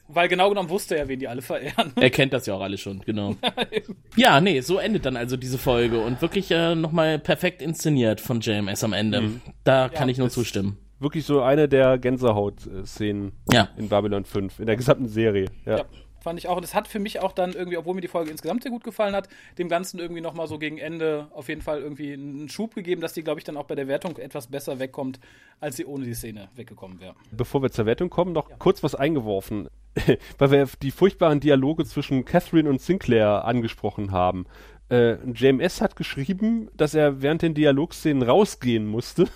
Weil genau genommen wusste er, wen die alle verehren. Er kennt das ja auch alle schon, genau. ja, nee, so endet dann also diese Folge und wirklich äh, nochmal perfekt inszeniert von JMS am Ende. Da kann ich nur zustimmen. Wirklich so eine der Gänsehaut-Szenen Ja. in Babylon 5, in der gesamten Serie. Ja. Ja, fand ich auch. Und es hat für mich auch dann irgendwie, obwohl mir die Folge insgesamt sehr gut gefallen hat, dem Ganzen irgendwie nochmal so gegen Ende auf jeden Fall irgendwie einen Schub gegeben, dass die, glaube ich, dann auch bei der Wertung etwas besser wegkommt, als sie ohne die Szene weggekommen wäre. Bevor wir zur Wertung kommen, noch kurz was eingeworfen, weil wir die furchtbaren Dialoge zwischen Catherine und Sinclair angesprochen haben. Äh, JMS hat geschrieben, dass er während den Dialogszenen rausgehen musste.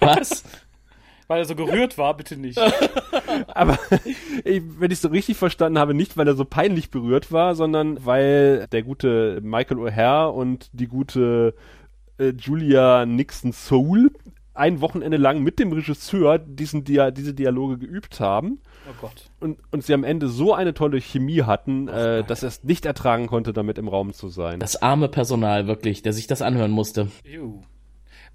Was? Weil er so gerührt war, bitte nicht. Aber ich, wenn ich es so richtig verstanden habe, nicht weil er so peinlich berührt war, sondern weil der gute Michael O'Hare und die gute äh, Julia Nixon Soul ein Wochenende lang mit dem Regisseur diesen Dia diese Dialoge geübt haben Oh Gott. und, und sie am Ende so eine tolle Chemie hatten, äh, dass er es nicht ertragen konnte, damit im Raum zu sein. Das arme Personal, wirklich, der sich das anhören musste. Ew.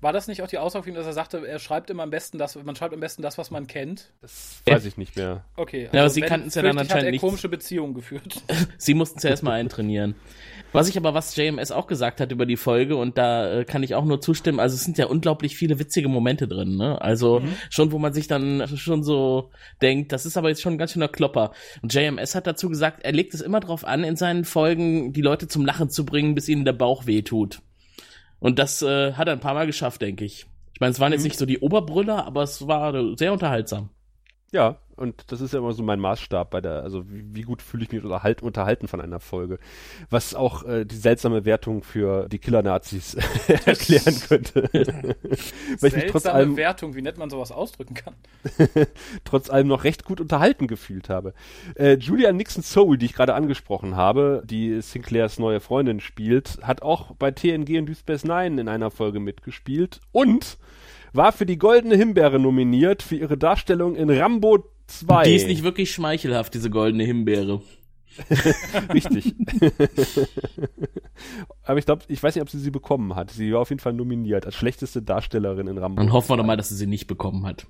War das nicht auch die Aussage von ihm, dass er sagte, er schreibt immer am besten das, man schreibt am besten das, was man kennt? Das weiß ich nicht mehr. Okay. also Ja, aber sie wenn- kannten's ja dann hat anscheinend er nicht. komische Beziehungen geführt. Sie mussten es ja erstmal eintrainieren. Was ich aber, was JMS auch gesagt hat über die Folge, und da äh, kann ich auch nur zustimmen, also es sind ja unglaublich viele witzige Momente drin, ne? Also schon, wo man sich dann schon so denkt, das ist aber jetzt schon ein ganz schöner Klopper. Und JMS hat dazu gesagt, er legt es immer drauf an, in seinen Folgen die Leute zum Lachen zu bringen, bis ihnen der Bauch wehtut. Und das äh, hat er ein paar Mal geschafft, denke ich. Ich meine, es waren jetzt nicht so die Oberbrüller, aber es war sehr unterhaltsam. Ja, und das ist ja immer so mein Maßstab bei der, also wie, wie gut fühle ich mich unterhalten, unterhalten von einer Folge. Was auch äh, die seltsame Wertung für die Killer-Nazis erklären könnte. Weil ich mich trotz Seltsame allem, Wertung, wie nett man sowas ausdrücken kann. trotz allem noch recht gut unterhalten gefühlt habe. Äh, Julia Nixon Soul, die ich gerade angesprochen habe, die Sinclairs neue Freundin spielt, hat auch bei TNG und Deep Space Nine in einer Folge mitgespielt und war für die Goldene Himbeere nominiert für ihre Darstellung in Rambo 2. Die ist nicht wirklich schmeichelhaft, diese goldene Himbeere. Richtig. Aber ich glaube, ich weiß nicht, ob sie sie bekommen hat. Sie war auf jeden Fall nominiert als schlechteste Darstellerin in Rambo. Dann hoffen wir doch mal, dass sie sie nicht bekommen hat.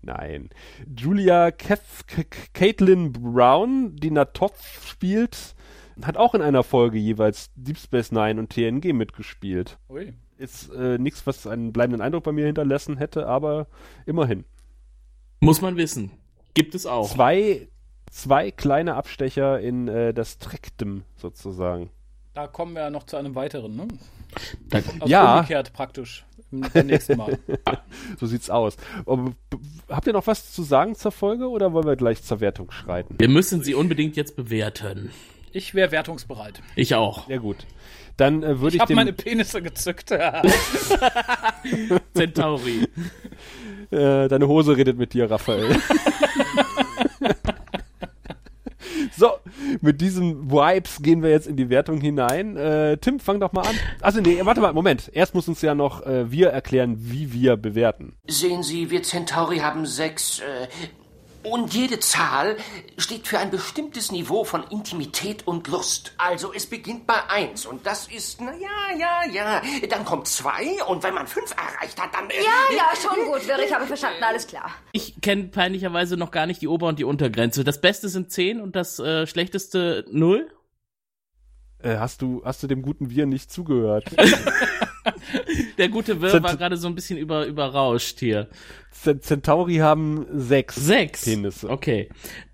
Nein. Julia Caitlin Brown, die Natoth spielt, hat auch in einer Folge jeweils Deep Space Nine und TNG mitgespielt. Ui. Ist äh, nichts, was einen bleibenden Eindruck bei mir hinterlassen hätte, aber immerhin. Muss man wissen. Gibt es auch. Zwei, zwei kleine Abstecher in äh, das Trekdom sozusagen. Da kommen wir ja noch zu einem weiteren, ne? Da, Also Ja. umgekehrt praktisch. Im beim nächsten Mal. So sieht's aus. Aber, habt ihr noch was zu sagen zur Folge oder wollen wir gleich zur Wertung schreiten? wir müssen sie unbedingt jetzt bewerten. Ich wäre wertungsbereit. Ich auch. Sehr gut. Dann äh, würde Ich ich, habe meine Penisse gezückt. Centauri. äh, deine Hose redet mit dir, Raphael. so, mit diesen Vibes gehen wir jetzt in die Wertung hinein. Äh, Tim, fang doch mal an. Also nee, warte mal, Moment. Erst muss uns ja noch äh, wir erklären, wie wir bewerten. Sehen Sie, wir Centauri haben sechs. Und jede Zahl steht für ein bestimmtes Niveau von Intimität und Lust. Also es beginnt bei eins und das ist, na ja, ja, ja. Dann kommt zwei und wenn man fünf erreicht hat, dann. Äh, Ja, ja, schon gut, Wirr, ich habe verstanden, alles klar. Ich kenne peinlicherweise noch gar nicht die Ober- und die Untergrenze. Das Beste sind 10 und das äh, Schlechteste 0. Äh, hast du hast du dem guten Wir nicht zugehört? Der gute Wirr Cent- war gerade so ein bisschen über, überrauscht hier. Z Centauri haben sechs. 6. Penisse. Okay.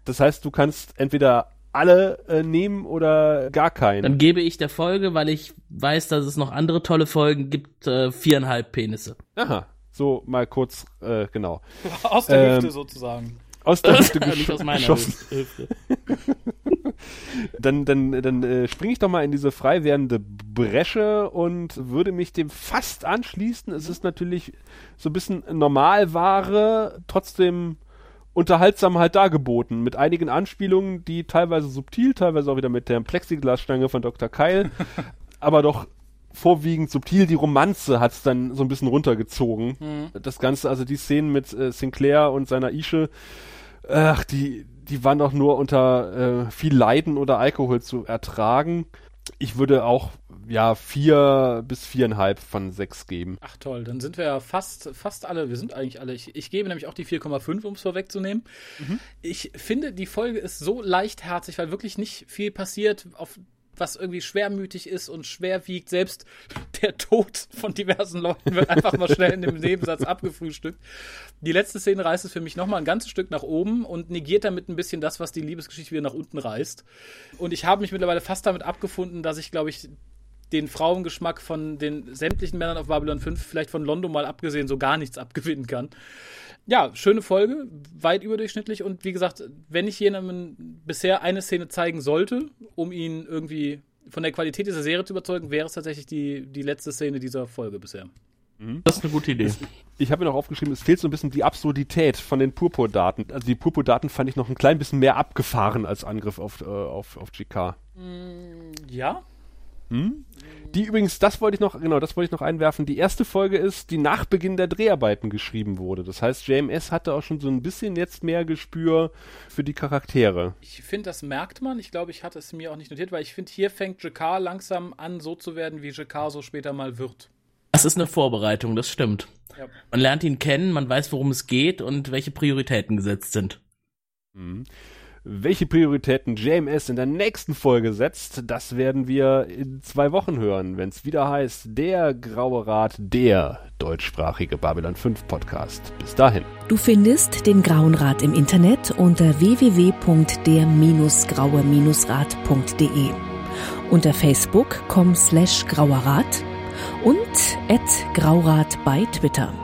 Das heißt, du kannst entweder alle äh, nehmen oder gar keinen. Dann gebe ich der Folge, weil ich weiß, dass es noch andere tolle Folgen gibt, äh, viereinhalb Penisse. Aha, so mal kurz, äh, genau. Aus der Ähm, Hüfte sozusagen. Aus der Hüfte geschossen. Hüfte. Dann, dann, dann äh, springe ich doch mal in diese frei werdende Bresche und würde mich dem fast anschließen. Es ist natürlich so ein bisschen Normalware, trotzdem unterhaltsam halt dargeboten, mit einigen Anspielungen, die teilweise subtil, teilweise auch wieder mit der Plexiglasstange von Dr. Keil, aber doch vorwiegend subtil. Die Romanze hat's dann so ein bisschen runtergezogen. Das Ganze, also die Szenen mit äh, Sinclair und seiner Ische, ach, die, die waren doch nur unter äh, viel Leiden oder Alkohol zu ertragen. Ich würde auch, ja, vier bis viereinhalb von sechs geben. Ach toll, dann sind wir ja fast, fast alle, wir sind eigentlich alle. Ich, ich gebe nämlich auch die 4,5, um es vorwegzunehmen. Ich finde, die Folge ist so leichtherzig, weil wirklich nicht viel passiert, auf was irgendwie schwermütig ist und schwer wiegt. Selbst der Tod von diversen Leuten wird einfach mal schnell in dem Nebensatz abgefrühstückt. Die letzte Szene reißt es für mich nochmal ein ganzes Stück nach oben und negiert damit ein bisschen das, was die Liebesgeschichte wieder nach unten reißt. Und ich habe mich mittlerweile fast damit abgefunden, dass ich, glaube ich, den Frauengeschmack von den sämtlichen Männern auf Babylon 5, vielleicht von Londo mal abgesehen, so gar nichts abgewinnen kann. Ja, schöne Folge, weit überdurchschnittlich und wie gesagt, wenn ich jemandem bisher eine Szene zeigen sollte, um ihn irgendwie von der Qualität dieser Serie zu überzeugen, wäre es tatsächlich die, die letzte Szene dieser Folge bisher. Das ist eine gute Idee. Ich habe mir noch aufgeschrieben, es fehlt so ein bisschen die Absurdität von den Purpurdaten. Also die Purpurdaten fand ich noch ein klein bisschen mehr abgefahren als Angriff auf, äh, auf, auf GK. Ja? Die übrigens, das wollte ich noch, genau, das wollte ich noch einwerfen. Die erste Folge ist, die nach Beginn der Dreharbeiten geschrieben wurde. Das heißt, JMS hatte auch schon so ein bisschen jetzt mehr Gespür für die Charaktere. Ich finde, das merkt man. Ich glaube, ich hatte es mir auch nicht notiert, weil ich finde, hier fängt Jakar langsam an, so zu werden, wie Jakar so später mal wird. Das ist eine Vorbereitung, das stimmt. Ja. Man lernt ihn kennen, man weiß, worum es geht und welche Prioritäten gesetzt sind. Welche Prioritäten JMS in der nächsten Folge setzt, das werden wir in zwei Wochen hören, wenn es wieder heißt, der Graue Rat, der deutschsprachige Babylon 5 Podcast. Bis dahin. Du findest den Grauen Rat im Internet unter www.der-graue-rat.de, unter facebook.com slash grauerrat und at graurat bei Twitter.